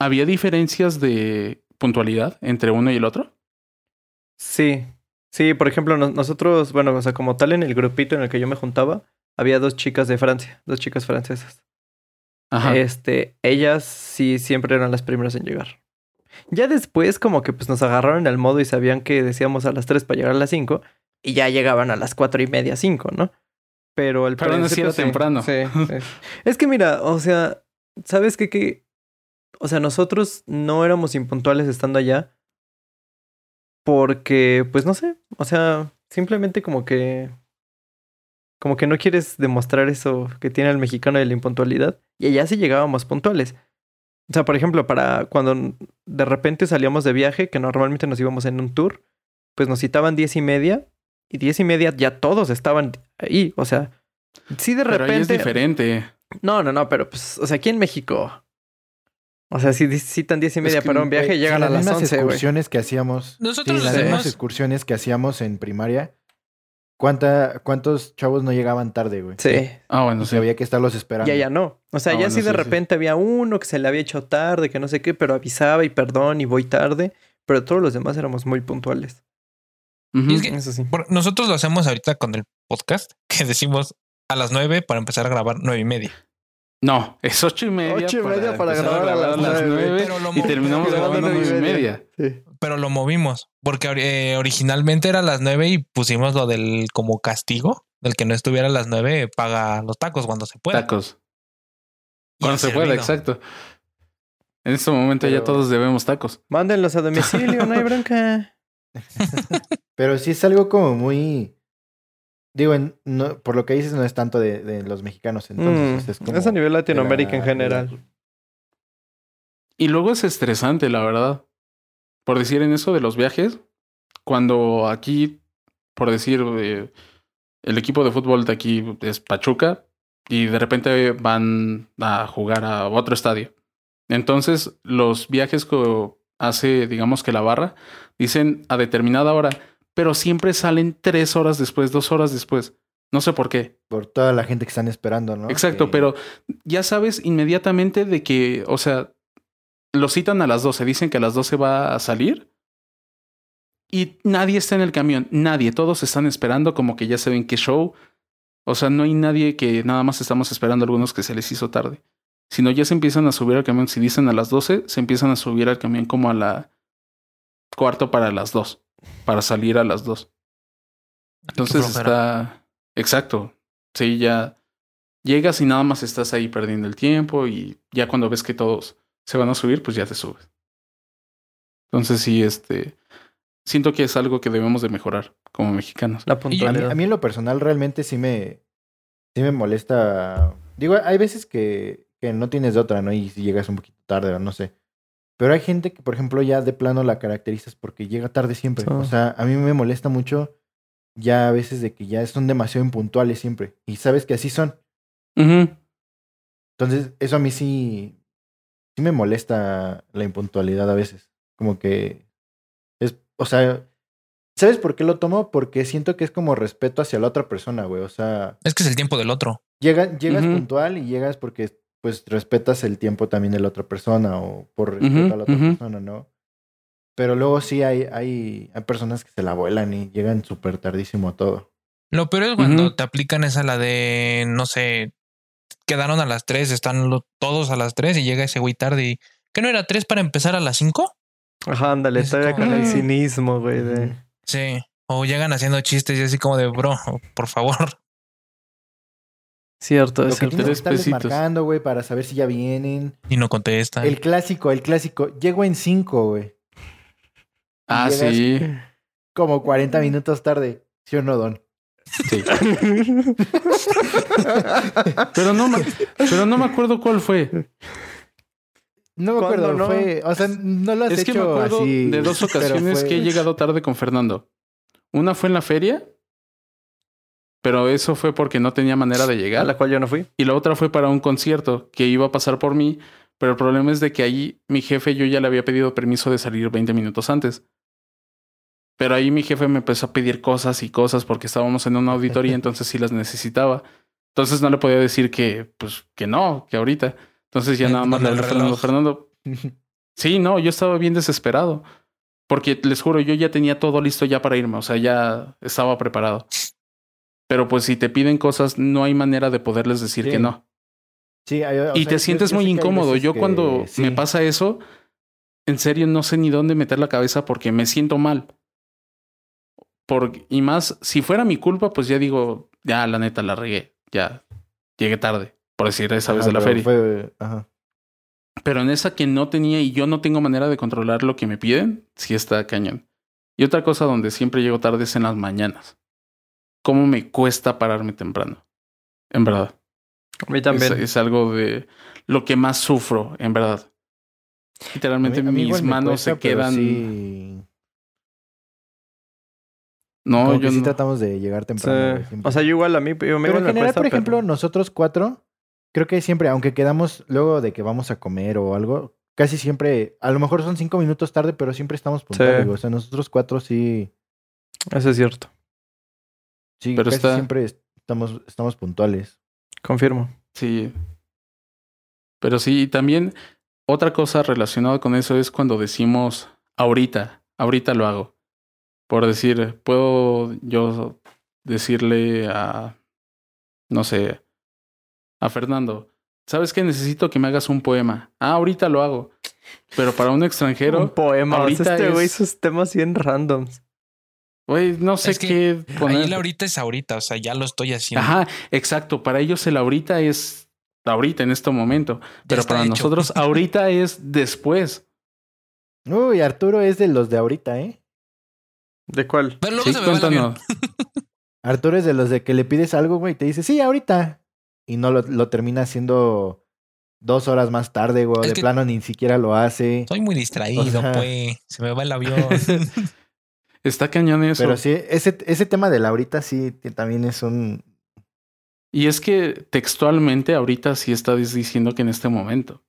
¿Había diferencias de puntualidad entre uno y el otro? Sí. Sí, por ejemplo, nos- nosotros, bueno, o sea, como tal en el grupito en el que yo me juntaba, había dos chicas de Francia, dos chicas francesas. Ajá. Este, ellas sí siempre eran las primeras en llegar. Ya después como que pues nos agarraron al modo y sabían que decíamos a las 3 para llegar a las 5 y ya llegaban a las cuatro y media, 5, ¿no? Pero al Pero así principio era sí, temprano. sí, sí. Es que mira, o sea, ¿sabes qué? Que, o sea, nosotros no éramos impuntuales estando allá porque, pues no sé, o sea, simplemente como que como que no quieres demostrar eso que tiene el mexicano de la impuntualidad. Y allá sí llegábamos puntuales. O sea, por ejemplo, para cuando de repente salíamos de viaje, que normalmente nos íbamos en un tour, pues nos citaban diez y media. Y diez y media ya todos estaban ahí. O sea, sí de Pero ahí es repente. diferente. No, no, no, pero pues, o sea, aquí en México. O sea, si citan diez y media que, para un viaje, Güey, llegan sí, a las mismas once, güey. excursiones que hacíamos. Nosotros sí, las hacemos- mismas excursiones que hacíamos en primaria. ¿Cuánta, ¿Cuántos chavos no llegaban tarde, güey? Sí. Ah, bueno, sí. había que estarlos esperando. Ya, ya no. O sea, Ah, ya bueno, sí de sí, sí. repente había uno que se le había hecho tarde, que no sé qué, pero avisaba y perdón y voy tarde. Pero todos los demás éramos muy puntuales. Es que- Eso sí. por- nosotros lo hacemos ahorita con el podcast, que decimos a las nueve para empezar a grabar nueve y media. No, es ocho y media. Ocho y media para grabar a las nueve. Pero lo y mo- terminamos grabando a nueve y nueve y media. media. Sí. pero lo movimos porque eh, originalmente era a las nueve y pusimos lo del como castigo del que no estuviera a las nueve paga los tacos cuando se pueda. Tacos. Cuando se pueda, exacto. En este momento ya todos debemos tacos. Mándenlos a domicilio, no hay bronca. Pero sí es algo como muy. Digo, en- no, por lo que dices, no es tanto de, de los mexicanos. Entonces, Mm, sea, es, como es a nivel Latinoamérica la- en general. Y luego es estresante, la verdad. Por decir en eso de los viajes, cuando aquí, por decir, eh, el equipo de fútbol de aquí es Pachuca y de repente van a jugar a otro estadio. Entonces, los viajes que hace, digamos que la barra, dicen a determinada hora, pero siempre salen tres horas después, dos horas después. No sé por qué. Por toda la gente que están esperando, ¿no? Exacto, Que- pero ya sabes inmediatamente de que, o sea, lo citan a las 12, dicen que a las 12 va a salir y nadie está en el camión, nadie, todos están esperando como que ya saben qué show. O sea, no hay nadie que nada más estamos esperando algunos que se les hizo tarde. Sino ya se empiezan a subir al camión. Si dicen a las 12, se empiezan a subir al camión como a la cuarto para las 2, para salir a las 2. Entonces está... Exacto. Sí, ya llegas y nada más estás ahí perdiendo el tiempo y ya cuando ves que todos se van a subir, pues ya te subes. Entonces sí, este... Siento que es algo que debemos de mejorar como mexicanos. La A mí, puntualidad. a mí en lo personal realmente sí me, sí me molesta. Digo, hay veces que, que no tienes de otra, ¿no? Y si llegas un poquito tarde o no sé. Pero hay gente que, por ejemplo, ya de plano la caracterizas porque llega tarde siempre. O sea, a mí me molesta mucho ya a veces de que ya son demasiado impuntuales siempre. Y sabes que así son. Entonces, eso a mí sí, sí me molesta la impuntualidad a veces. Como que es, o sea, ¿sabes por qué lo tomo? Porque siento que es como respeto hacia la otra persona, güey. O sea, Es que es el tiempo del otro. llega, llegas puntual y llegas porque pues respetas el tiempo también de la otra persona o por respeto a la otra persona, ¿no? Pero luego sí hay, hay, hay personas que se la vuelan y llegan súper tardísimo a todo. Lo peor es cuando te aplican esa la de, no sé, quedaron a las 3, están lo- todos a las 3 y llega ese güey tarde y ¿qué no era 3 para empezar a las 5? Ajá, ándale, Es todavía con el como- cinismo, güey. De... Sí. O llegan haciendo chistes y así como de, bro, por favor. Cierto, Lo es que cierto. tienes que estarles marcando, güey, para saber si ya vienen. Y no contestan. El clásico, el clásico. Llego en 5, güey. Ah, sí. Como 40 minutos tarde. ¿Sí o no, Don? sí. Pero no, me, pero no me acuerdo cuál fue. No me ¿Cuándo acuerdo, no? fue, o sea, no lo has Es hecho que me acuerdo así. de dos ocasiones fue- que he llegado tarde con Fernando. Una fue en la feria, pero eso fue porque no tenía manera de A llegar. la cual yo no fui. Y la otra fue para un concierto que iba a pasar por mí, pero el problema es de que ahí mi jefe yo ya le había pedido permiso de salir 20 minutos antes. Pero ahí mi jefe me empezó a pedir cosas y cosas porque estábamos en una auditoría, entonces sí las necesitaba. Entonces no le podía decir que, pues, que no, que ahorita. Entonces ya nada más le a Fernando. Fernando, sí, no, yo estaba bien desesperado. Porque les juro, yo ya tenía todo listo ya para irme, o sea, ya estaba preparado. Pero pues si te piden cosas, no hay manera de poderles decir Sí. que no. Sí, hay- Y sea, te yo- sientes yo muy incómodo. Yo que cuando sí. me pasa eso, en serio no sé ni dónde meter la cabeza porque me siento mal. Por, y más, si fuera mi culpa, pues ya digo, ya la neta la regué, ya llegué tarde, por decir esa vez de la feria. fue- ajá. Pero en esa que no tenía y yo no tengo manera de controlar lo que me piden, sí está cañón. Y otra cosa donde siempre llego tarde es en las mañanas. ¿Cómo me cuesta pararme temprano? En verdad. A mí también. es algo de lo que más sufro, en verdad. Literalmente A mí- a mí mis manos cuesta, se quedan. sí- No, como yo que sí no. tratamos de llegar temprano. O sea, yo igual a mí, yo me pero en general, cuesta, por ejemplo, pero- nosotros cuatro, creo que siempre, aunque quedamos luego de que vamos a comer o algo, casi siempre, a lo mejor son cinco minutos tarde, pero siempre estamos puntuales. Sí. O sea, nosotros cuatro sí, Eso es cierto. Sí, Pero casi está- siempre estamos, estamos puntuales. Confirmo. Sí. Pero sí, y también otra cosa relacionada con eso es cuando decimos ahorita, ahorita lo hago. Por decir, puedo yo decirle a, no sé, a Fernando, ¿sabes que necesito que me hagas un poema? Ah, ahorita lo hago. Pero para un extranjero, Un poema. Ahorita este güey, es- sus temas bien randoms. Güey, no sé Es que qué poner. Ahí la ahorita es ahorita, o sea, ya lo estoy haciendo. Ajá, exacto. Para ellos el ahorita es ahorita en este momento. Pero para hecho. nosotros ahorita es después. Uy, Arturo es de los de ahorita, ¿eh? ¿De cuál? Pero luego Sí, se cuéntanos. Arturo es de los de que le pides algo, güey, y te dice, sí, ahorita. Y no lo, lo termina haciendo dos horas más tarde, güey. Es de que- plano ni siquiera lo hace. Soy muy distraído, O sea- pues. Se me va el avión. Está cañón eso. Pero sí, ese, ese tema de la ahorita sí también es un... Y es que textualmente ahorita sí está diciendo que en este momento.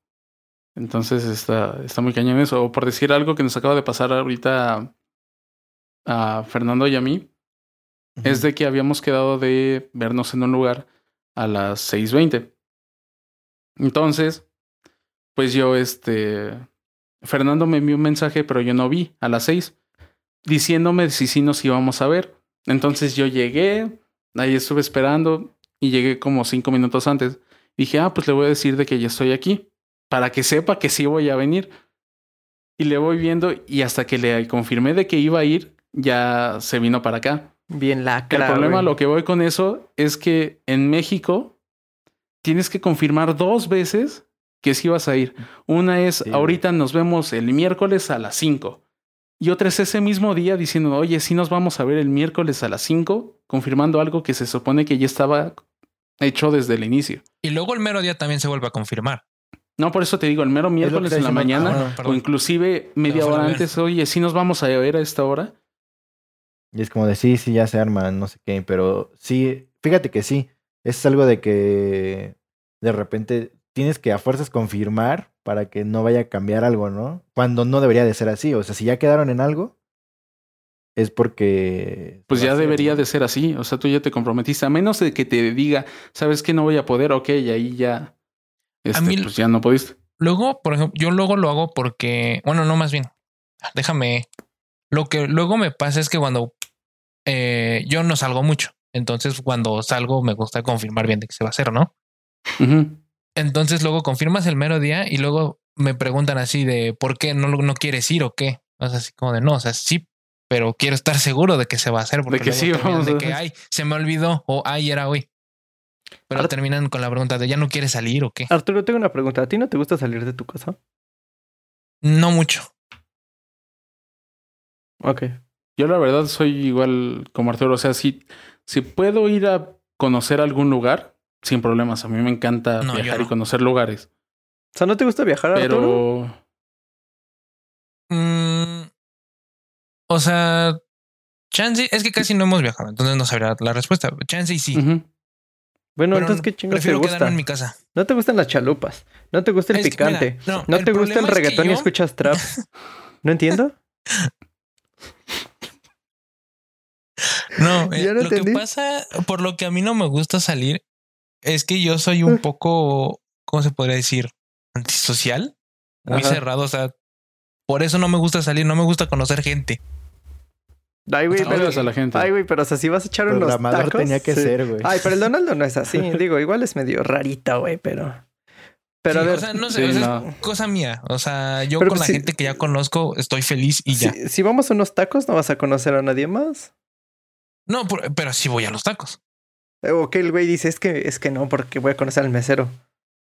Entonces está, está muy cañón eso. O por decir algo que nos acaba de pasar ahorita a, a Fernando y a mí, es de que habíamos quedado de vernos en un lugar a las 6.20. Entonces, pues yo, este, Fernando me envió un mensaje, pero yo no vi a las 6, diciéndome si sí nos íbamos a ver. Entonces yo llegué, ahí estuve esperando y llegué como cinco minutos antes. Dije, ah, pues le voy a decir de que ya estoy aquí, para que sepa que sí voy a venir. Y le voy viendo y hasta que le confirmé de que iba a ir, ya se vino para acá. Bien El lacra. problema, güey. lo que voy con eso, es que en México tienes que confirmar dos veces que sí vas a ir. Una es, Sí. ahorita nos vemos el miércoles a las 5. Y otra es ese mismo día diciendo, oye, sí nos vamos a ver el miércoles a las 5, confirmando algo que se supone que ya estaba hecho desde el inicio. y luego el mero día también se vuelve a confirmar. No, por eso te digo, el mero miércoles en la mañana Ah, bueno, o inclusive media hora antes, oye, sí nos vamos a ver a esta hora. Y es como de sí, sí, ya se arma, no sé qué. Pero sí, fíjate que sí. Es algo de que de repente tienes que a fuerzas confirmar para que no vaya a cambiar algo, ¿no? Cuando no debería de ser así. O sea, si ya quedaron en algo, es porque... Pues ya a ser, debería de ser así. O sea, tú ya te comprometiste. A menos de que te diga, sabes que no voy a poder, ok, y ahí ya. Este, mí- pues ya no pudiste. Luego, por ejemplo, yo luego lo hago porque, bueno, no más bien, déjame. Lo que luego me pasa es que cuando eh, yo no salgo mucho, entonces cuando salgo me gusta confirmar bien de que se va a hacer, ¿no? Ujú. Entonces luego confirmas el mero día y luego me preguntan así de por qué no, no quieres ir o qué. O sea, así como de no, o sea, sí, pero quiero estar seguro de que se va a hacer. Porque que luego sí, vamos de que ay, se me olvidó o ay, era hoy. Pero terminan con la pregunta de ya no quieres salir o qué. Arturo, tengo una pregunta. ¿A ti no te gusta salir de tu casa? No mucho. Ok. Yo la verdad soy igual como Arturo. O sea, si, si puedo ir a conocer algún lugar, sin problemas. A mí me encanta No, viajar no. y conocer lugares. O sea, ¿no te gusta viajar, Arturo? Pero Mm, o sea, chance es que casi no hemos viajado, entonces no sabría la respuesta. Chance y sí. Bueno, pero entonces, ¿qué chingos te prefiero gusta? quedarme en mi casa. No te gustan las chalupas. No te gusta el Es que, mira, picante. no, no el te gusta el problema es que reggaetón y escuchas trap. ¿No entiendo? No, eh, lo que pasa, por lo que a mí no me gusta salir, es que yo soy un poco, ¿cómo se podría decir? Antisocial, muy Ajá. cerrado. O sea, por eso no me gusta salir, no me gusta conocer gente. Ay, güey, pero... a la gente. Ay, güey, pero o sea, si vas a echar unos tacos... tenía que sí. ser, güey. Ay, pero el Donaldo no es así. Digo, igual es medio rarito, güey, pero... Pero Sí, a ver, o sea, no sé, sí, o sea, no. es cosa mía. O sea, yo Pero con pues la sí. gente que ya conozco estoy feliz y ya. si, si vamos a unos tacos, no vas a conocer a nadie más. No, por- pero sí voy a los tacos. Eh, O que el güey dice, es que, es que no, porque voy a conocer al mesero.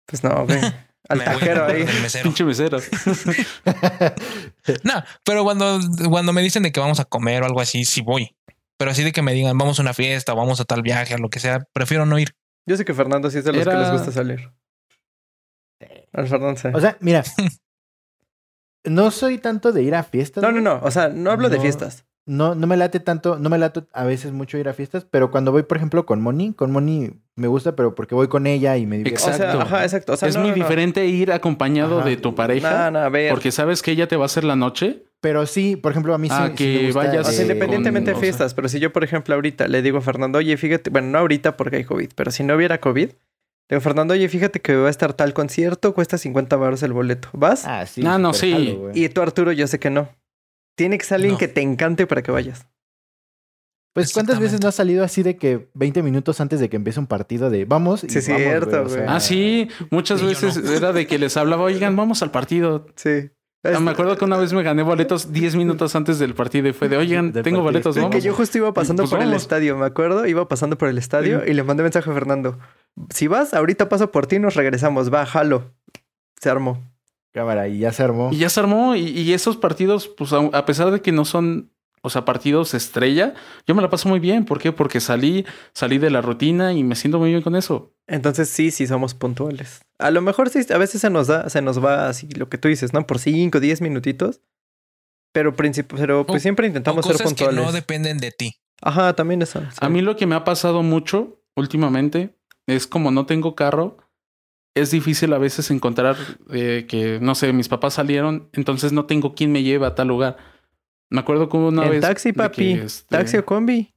Pues no, güey. Al Me tajero ahí. mesero. pinche mesero. No, pero cuando, cuando me dicen de que vamos a comer o algo así, sí voy. Pero así de que me digan, vamos a una fiesta, o vamos a tal viaje, a lo que sea, prefiero no ir. Yo sé que Fernando sí es de los que les gusta salir. Al Fernando sí. O sea, mira. no soy tanto de ir a fiestas. No, no, no. O sea, no hablo de fiestas. No, no me late tanto, no me late a veces mucho ir a fiestas, pero cuando voy, por ejemplo, con Moni, con Moni me gusta, pero porque voy con ella y me divierto. O sea, Exacto. ajá, exacto. O sea, es no, muy no, no. diferente ir acompañado Ajá. de tu pareja. No, no, a ver. Porque sabes que ella te va a hacer la noche. Pero sí, por ejemplo, a mí sí, Ah, sí que me gusta, vayas, O sea, independientemente con- de o sea- fiestas, pero si yo, por ejemplo, ahorita le digo a Fernando, oye, fíjate, bueno, no ahorita porque hay COVID, pero si no hubiera COVID, le digo, Fernando, oye, fíjate que va a estar tal concierto, cuesta 50 baros el boleto. ¿Vas? Ah, sí. Ah, no, súper sí. jalo. Y tú, Arturo, yo sé que no. Tiene que ser alguien No. que te encante para que vayas. Pues, ¿cuántas veces no has salido así de que 20 minutos antes de que empiece un partido de vamos? y Sí, es vamos, cierto, o sea, güey. Ah, sí. Muchas Sí, veces no. era de que les hablaba, oigan, vamos al partido. Sí. Ah, me acuerdo que una vez me gané boletos 10 minutos antes del partido y fue de, oigan, Del tengo partido. boletos, Sí, vamos. que yo justo iba pasando Pues por el estadio, me acuerdo, iba pasando por el estadio Sí. y le mandé mensaje a Fernando. Si vas, ahorita paso por ti y nos regresamos. Va, jalo. Se armó. Cámara, y ya se armó. Y ya se armó. Y, y esos partidos, pues a, a pesar de que no son, o sea, partidos estrella, yo me la paso muy bien. ¿Por qué? Porque salí, salí de la rutina y me siento muy bien con eso. Entonces sí, sí somos puntuales. A lo mejor sí, a veces se nos da, se nos va así lo que tú dices, ¿no? Por 5, 10 minutitos. Pero, pero pues O- siempre O intentamos ser cosas que puntuales. no dependen de ti. Ajá, también eso. sí. A mí lo que me ha pasado mucho últimamente es como no tengo carro, es difícil a veces encontrar eh, que, no sé, mis papás salieron, entonces no tengo quien me lleve a tal lugar. Me acuerdo que hubo una En vez... taxi, que, papi. este, Taxi o combi.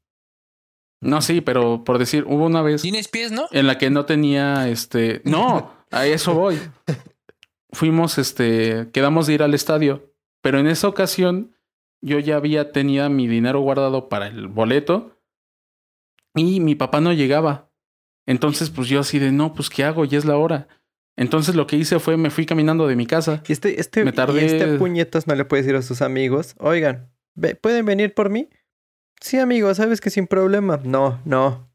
No, sí, pero por decir, hubo una vez ¿Tienes pies, no? en la que no tenía, este... No, a eso voy. Fuimos, este, quedamos de ir al estadio, pero en esa ocasión yo ya había tenido mi dinero guardado para el boleto y mi papá no llegaba. Entonces, pues yo así de, no, pues ¿qué hago? Ya es la hora. Entonces lo que hice fue, me fui caminando de mi casa. Y este, este, Me tardé- y este puñetas no le puede decir a sus amigos, oigan, ve- ¿pueden venir por mí? Sí, amigo, sabes que sin problema. No, no.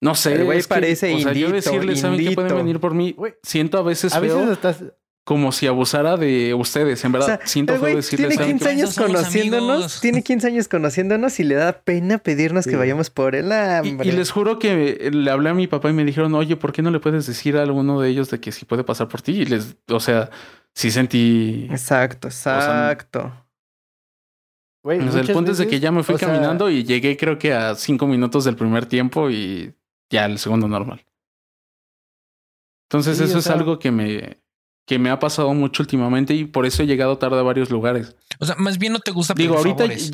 No sé. El güey es que, parece o sea, yo indito, decirles, ¿saben que pueden indito. venir por mí? Siento a veces A veces feo estás... como si abusara de ustedes. En verdad, O sea, siento El feo decirles, tiene ¿saben 15 qué? años Somos conociéndonos, amigos. tiene 15 años conociéndonos y le da pena pedirnos Sí. que vayamos por él. Ah, Y, les juro que le hablé a mi papá y me dijeron, oye, ¿por qué no le puedes decir a alguno de ellos de que sí puede pasar por ti? Y les, o sea, sí sentí. Exacto, sea, exacto. Güey, O sea, el punto es de que veces, ya me fui sea, caminando y llegué creo que a cinco minutos del primer tiempo y ya el segundo normal. Entonces Sí, eso es sea- algo que me, que me ha pasado mucho últimamente y por eso he llegado tarde a varios lugares. O sea, más bien no te gusta pedir Digo, ahorita... favores.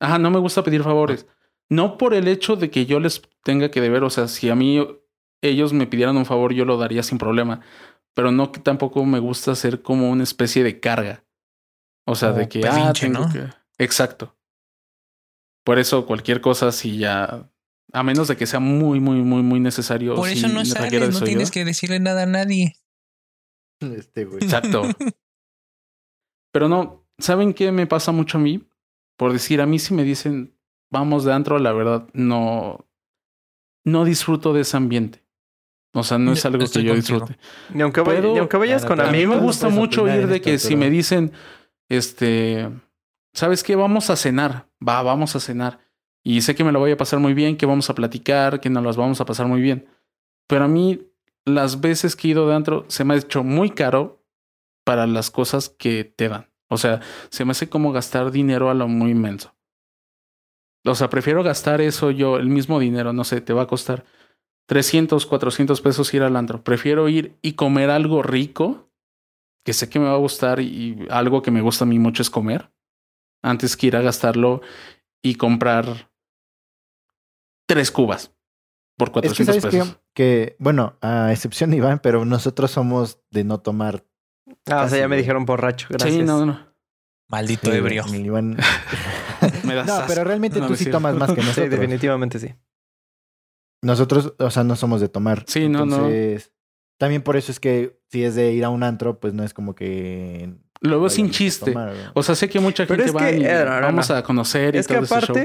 Ajá, no me gusta pedir favores. No por el hecho de que yo les tenga que deber, o sea, si a mí ellos me pidieran un favor, yo lo daría sin problema. Pero no que tampoco me gusta ser como una especie de carga. O sea, de que... ah, tengo ¿no? que... Exacto. Por eso cualquier cosa, si ya... A menos de que sea muy, muy, muy, muy necesario. Por si eso no requiere sales, no tienes que decirle nada a nadie. Este, güey. Exacto. Pero no, ¿saben qué me pasa mucho a mí? Por decir, a mí si me dicen, vamos de antro, la verdad, no, no disfruto de ese ambiente. O sea, no es algo que yo contigo. disfrute. Ni aunque, ni vayas con A mí me gusta puedes mucho ir en de esto, que si pero- me dicen, este, ¿sabes qué? Vamos a cenar. Va, vamos a cenar. Y sé que me lo voy a pasar muy bien, que vamos a platicar, que nos las vamos a pasar muy bien. Pero a mí, las veces que he ido de antro, se me ha hecho muy caro para las cosas que te dan. O sea, se me hace como gastar dinero a lo muy inmenso. O sea, prefiero gastar eso yo, el mismo dinero, no sé, te va a costar 300, 400 pesos ir al antro. Prefiero ir y comer algo rico, que sé que me va a gustar y algo que me gusta a mí mucho es comer, antes que ir a gastarlo y comprar tres cubas por Es que 400 sabes que, pesos. que, bueno, a excepción de Iván, pero nosotros somos de no tomar. Ah, o sea, ya me dijeron borracho. Gracias. Sí, no, no. Maldito Sí, ebrio. Iván- Me das No, asco. pero realmente No, tú es sí tomas más que Sí, nosotros. definitivamente sí. Nosotros, o sea, no somos de tomar. Sí, no, no. Entonces, También por eso es que si es de ir a un antro, pues no es como que. Lo veo sin chiste. tomar. O sea, sé que mucha Pero gente es va que- y eh, no, no, vamos no. a conocer y Es que todo ese show.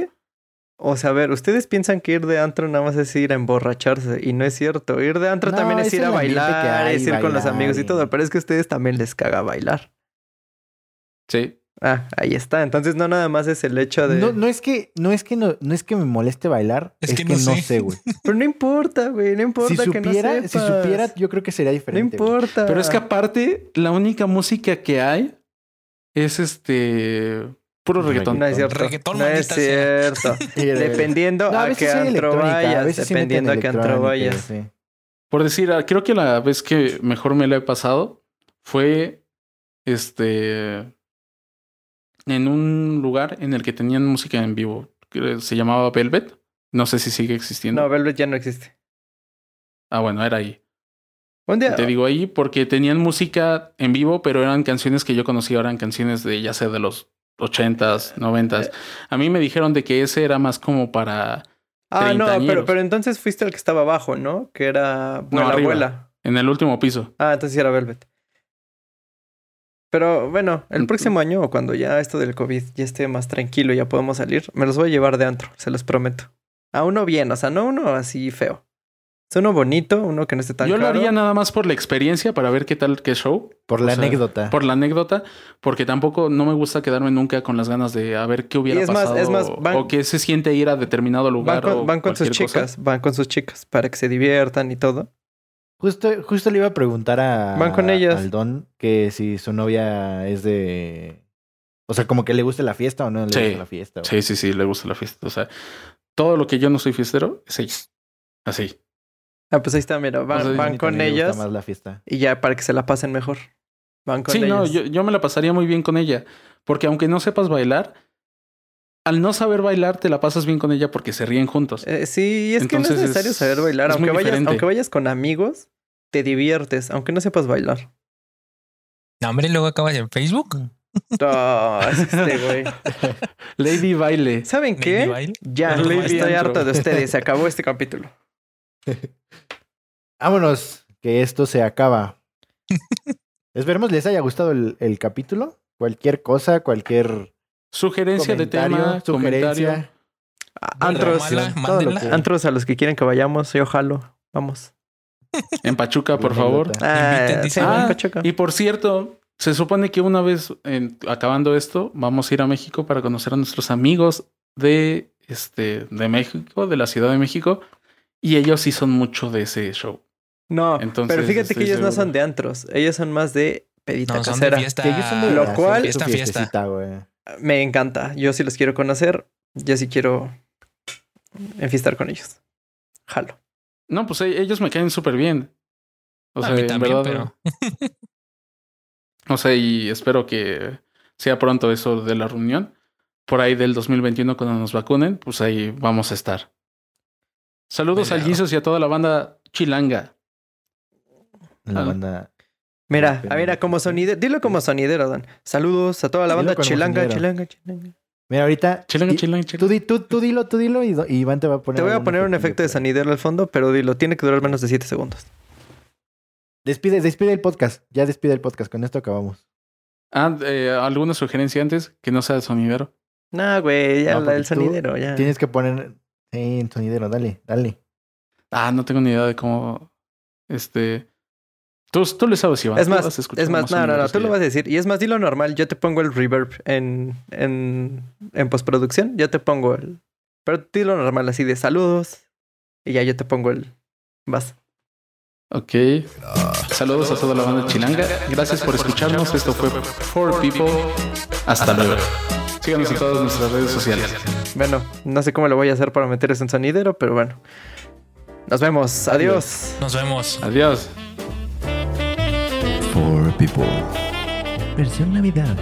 O sea, a ver, ustedes piensan que ir de antro nada más es ir a emborracharse y no es cierto. Ir de antro No, también es es ir a bailar, hay, es ir con los amigos y todo, pero es que a ustedes también les caga bailar. Sí. Ah, ahí está. Entonces no nada más es el hecho de... No, no es que, no es que no, no es que me moleste bailar, Es es, que que, no no sé. güey. Pero no importa, güey, no importa Si que no supiera, si sepas. supiera, yo creo que sería No diferente. güey. importa. Pero es que aparte, la única música que hay es este puro reggaetón. No es cierto. Reggaetón, no es cierto. Dependiendo No, a, veces qué antro a vayas. sí dependiendo a qué antro vayas. sí. Por decir, ah, creo que la vez que mejor me la he pasado fue este en un lugar en el que tenían música en vivo. Se llamaba Velvet. No sé si sigue existiendo. No, Velvet ya no existe. Ah, bueno, era ahí. Un día... Te digo ahí porque tenían música en vivo, pero eran canciones que yo conocía, eran canciones de ya sea de los ochentas, noventas. A mí me dijeron de que ese era más como para Ah, no, pero, pero entonces fuiste el que estaba abajo, ¿no? Que era No, la abuela. en el último piso. Ah, entonces sí era Velvet. Pero bueno, el próximo año o cuando ya esto del COVID ya esté más tranquilo y ya podemos salir, me los voy a llevar de antro, se los prometo. A uno bien, o sea, no uno así feo. Es uno bonito, uno que no esté tan Yo lo haría nada más por la experiencia, para ver qué tal, qué show, Por O la sea, anécdota. por la anécdota, porque tampoco no me gusta quedarme nunca con las ganas de a ver qué hubiera es más- pasado es más, van- o qué se siente ir a determinado Van lugar. con, o van con sus cosa. chicas, van con sus chicas para que se diviertan y todo. Justo, justo le iba a preguntar a Van con ellas. al Don que si su novia es de. O sea, como que le guste la fiesta o no le Sí. gusta la fiesta. Sí, sí, sí, le gusta la fiesta. O sea, todo lo que yo no soy fiestero es ella. Así. Ah, pues ahí está, mira, van, O sea, A van mí con ellas más la fiesta. y ya para que se la pasen mejor. Van con Sí, no, ellas. yo, yo me la pasaría muy bien con ella. Porque aunque no sepas bailar, al no saber bailar, te la pasas bien con ella porque se ríen juntos. Eh, sí, es que no es necesario es- saber bailar. es muy Aunque vayas, diferente. aunque vayas con amigos, te diviertes, aunque no sepas bailar. No, hombre, luego acabas en Facebook. No, es este güey. Lady Baile. ¿Saben Lady qué? Baile. Ya, estoy harto de ustedes. Se acabó este capítulo. Vámonos, que esto se acaba. Esperemos les haya gustado el, el capítulo. Cualquier cosa, cualquier Sugerencia de tema, sugerencia. comentario. A- Buena o Antros, mala, todo lo mándenla. que- antros a los que quieren que vayamos, yo jalo. Vamos. En Pachuca, por favor. Ah, Inviten, en Ah, Pachuca. Y por cierto, se supone que una vez en- acabando esto, vamos a ir a México para conocer a nuestros amigos de, este, de México, de la Ciudad de México. Y ellos sí son mucho de ese show. No, Entonces, pero fíjate que ellos no son de antros. Ellos son más de pedita No, son de casera. fiesta. Que ellos son de Lo cual- Fiesta, fiesta. me encanta. Yo sí los quiero conocer. Yo sí quiero enfiestar con ellos. Jalo. No, pues e- ellos me caen súper bien. O a sea, mí en también, verdad, pero O sea, y espero que sea pronto eso de la reunión. Por ahí del 2021 cuando nos vacunen, pues ahí vamos a estar. Saludos al. Jesus y a toda la banda chilanga. La Ah. banda. Mira, Pero- ah, mira, como sonidero. Dilo como sonidero, Dan. Saludos a toda la Dilo banda chilanga, chilanga, chilanga. Mira, ahorita. Chilanga, y- chilanga, Tú, chilanga. di- tú, tú dilo, tú dilo y, Iván te va a poner. Te voy a poner un efecto de sonidero al fondo, pero dilo, tiene que durar menos de 7 segundos. Despide, despide el podcast. Ya despide el podcast. Con esto acabamos. Ah, eh, ¿alguna sugerencia antes que no sea de sonidero? No, güey, ya No, la sonidero, ya. Tienes que poner. Sí, en sonidero. Dale, dale. Ah, no tengo ni idea de cómo. Este. Tú, tú le sabes, Iván. Es más, has escuchado es más, más no, no, no, tú lo vas a decir. Y es más, dilo normal, yo te pongo el reverb en, en, en postproducción, yo te pongo el... Pero dilo normal, así de saludos. Y ya yo te pongo el... Vas. Ok. Saludos a toda la banda chilanga. Gracias por escucharnos. Esto fue For People. Hasta luego. Síganos en todas nuestras redes sociales. Bueno, no sé cómo lo voy a hacer para meter eso en sonidero, pero bueno. Nos vemos. Adiós. nos vemos. Adiós. For people. Versión Navidad.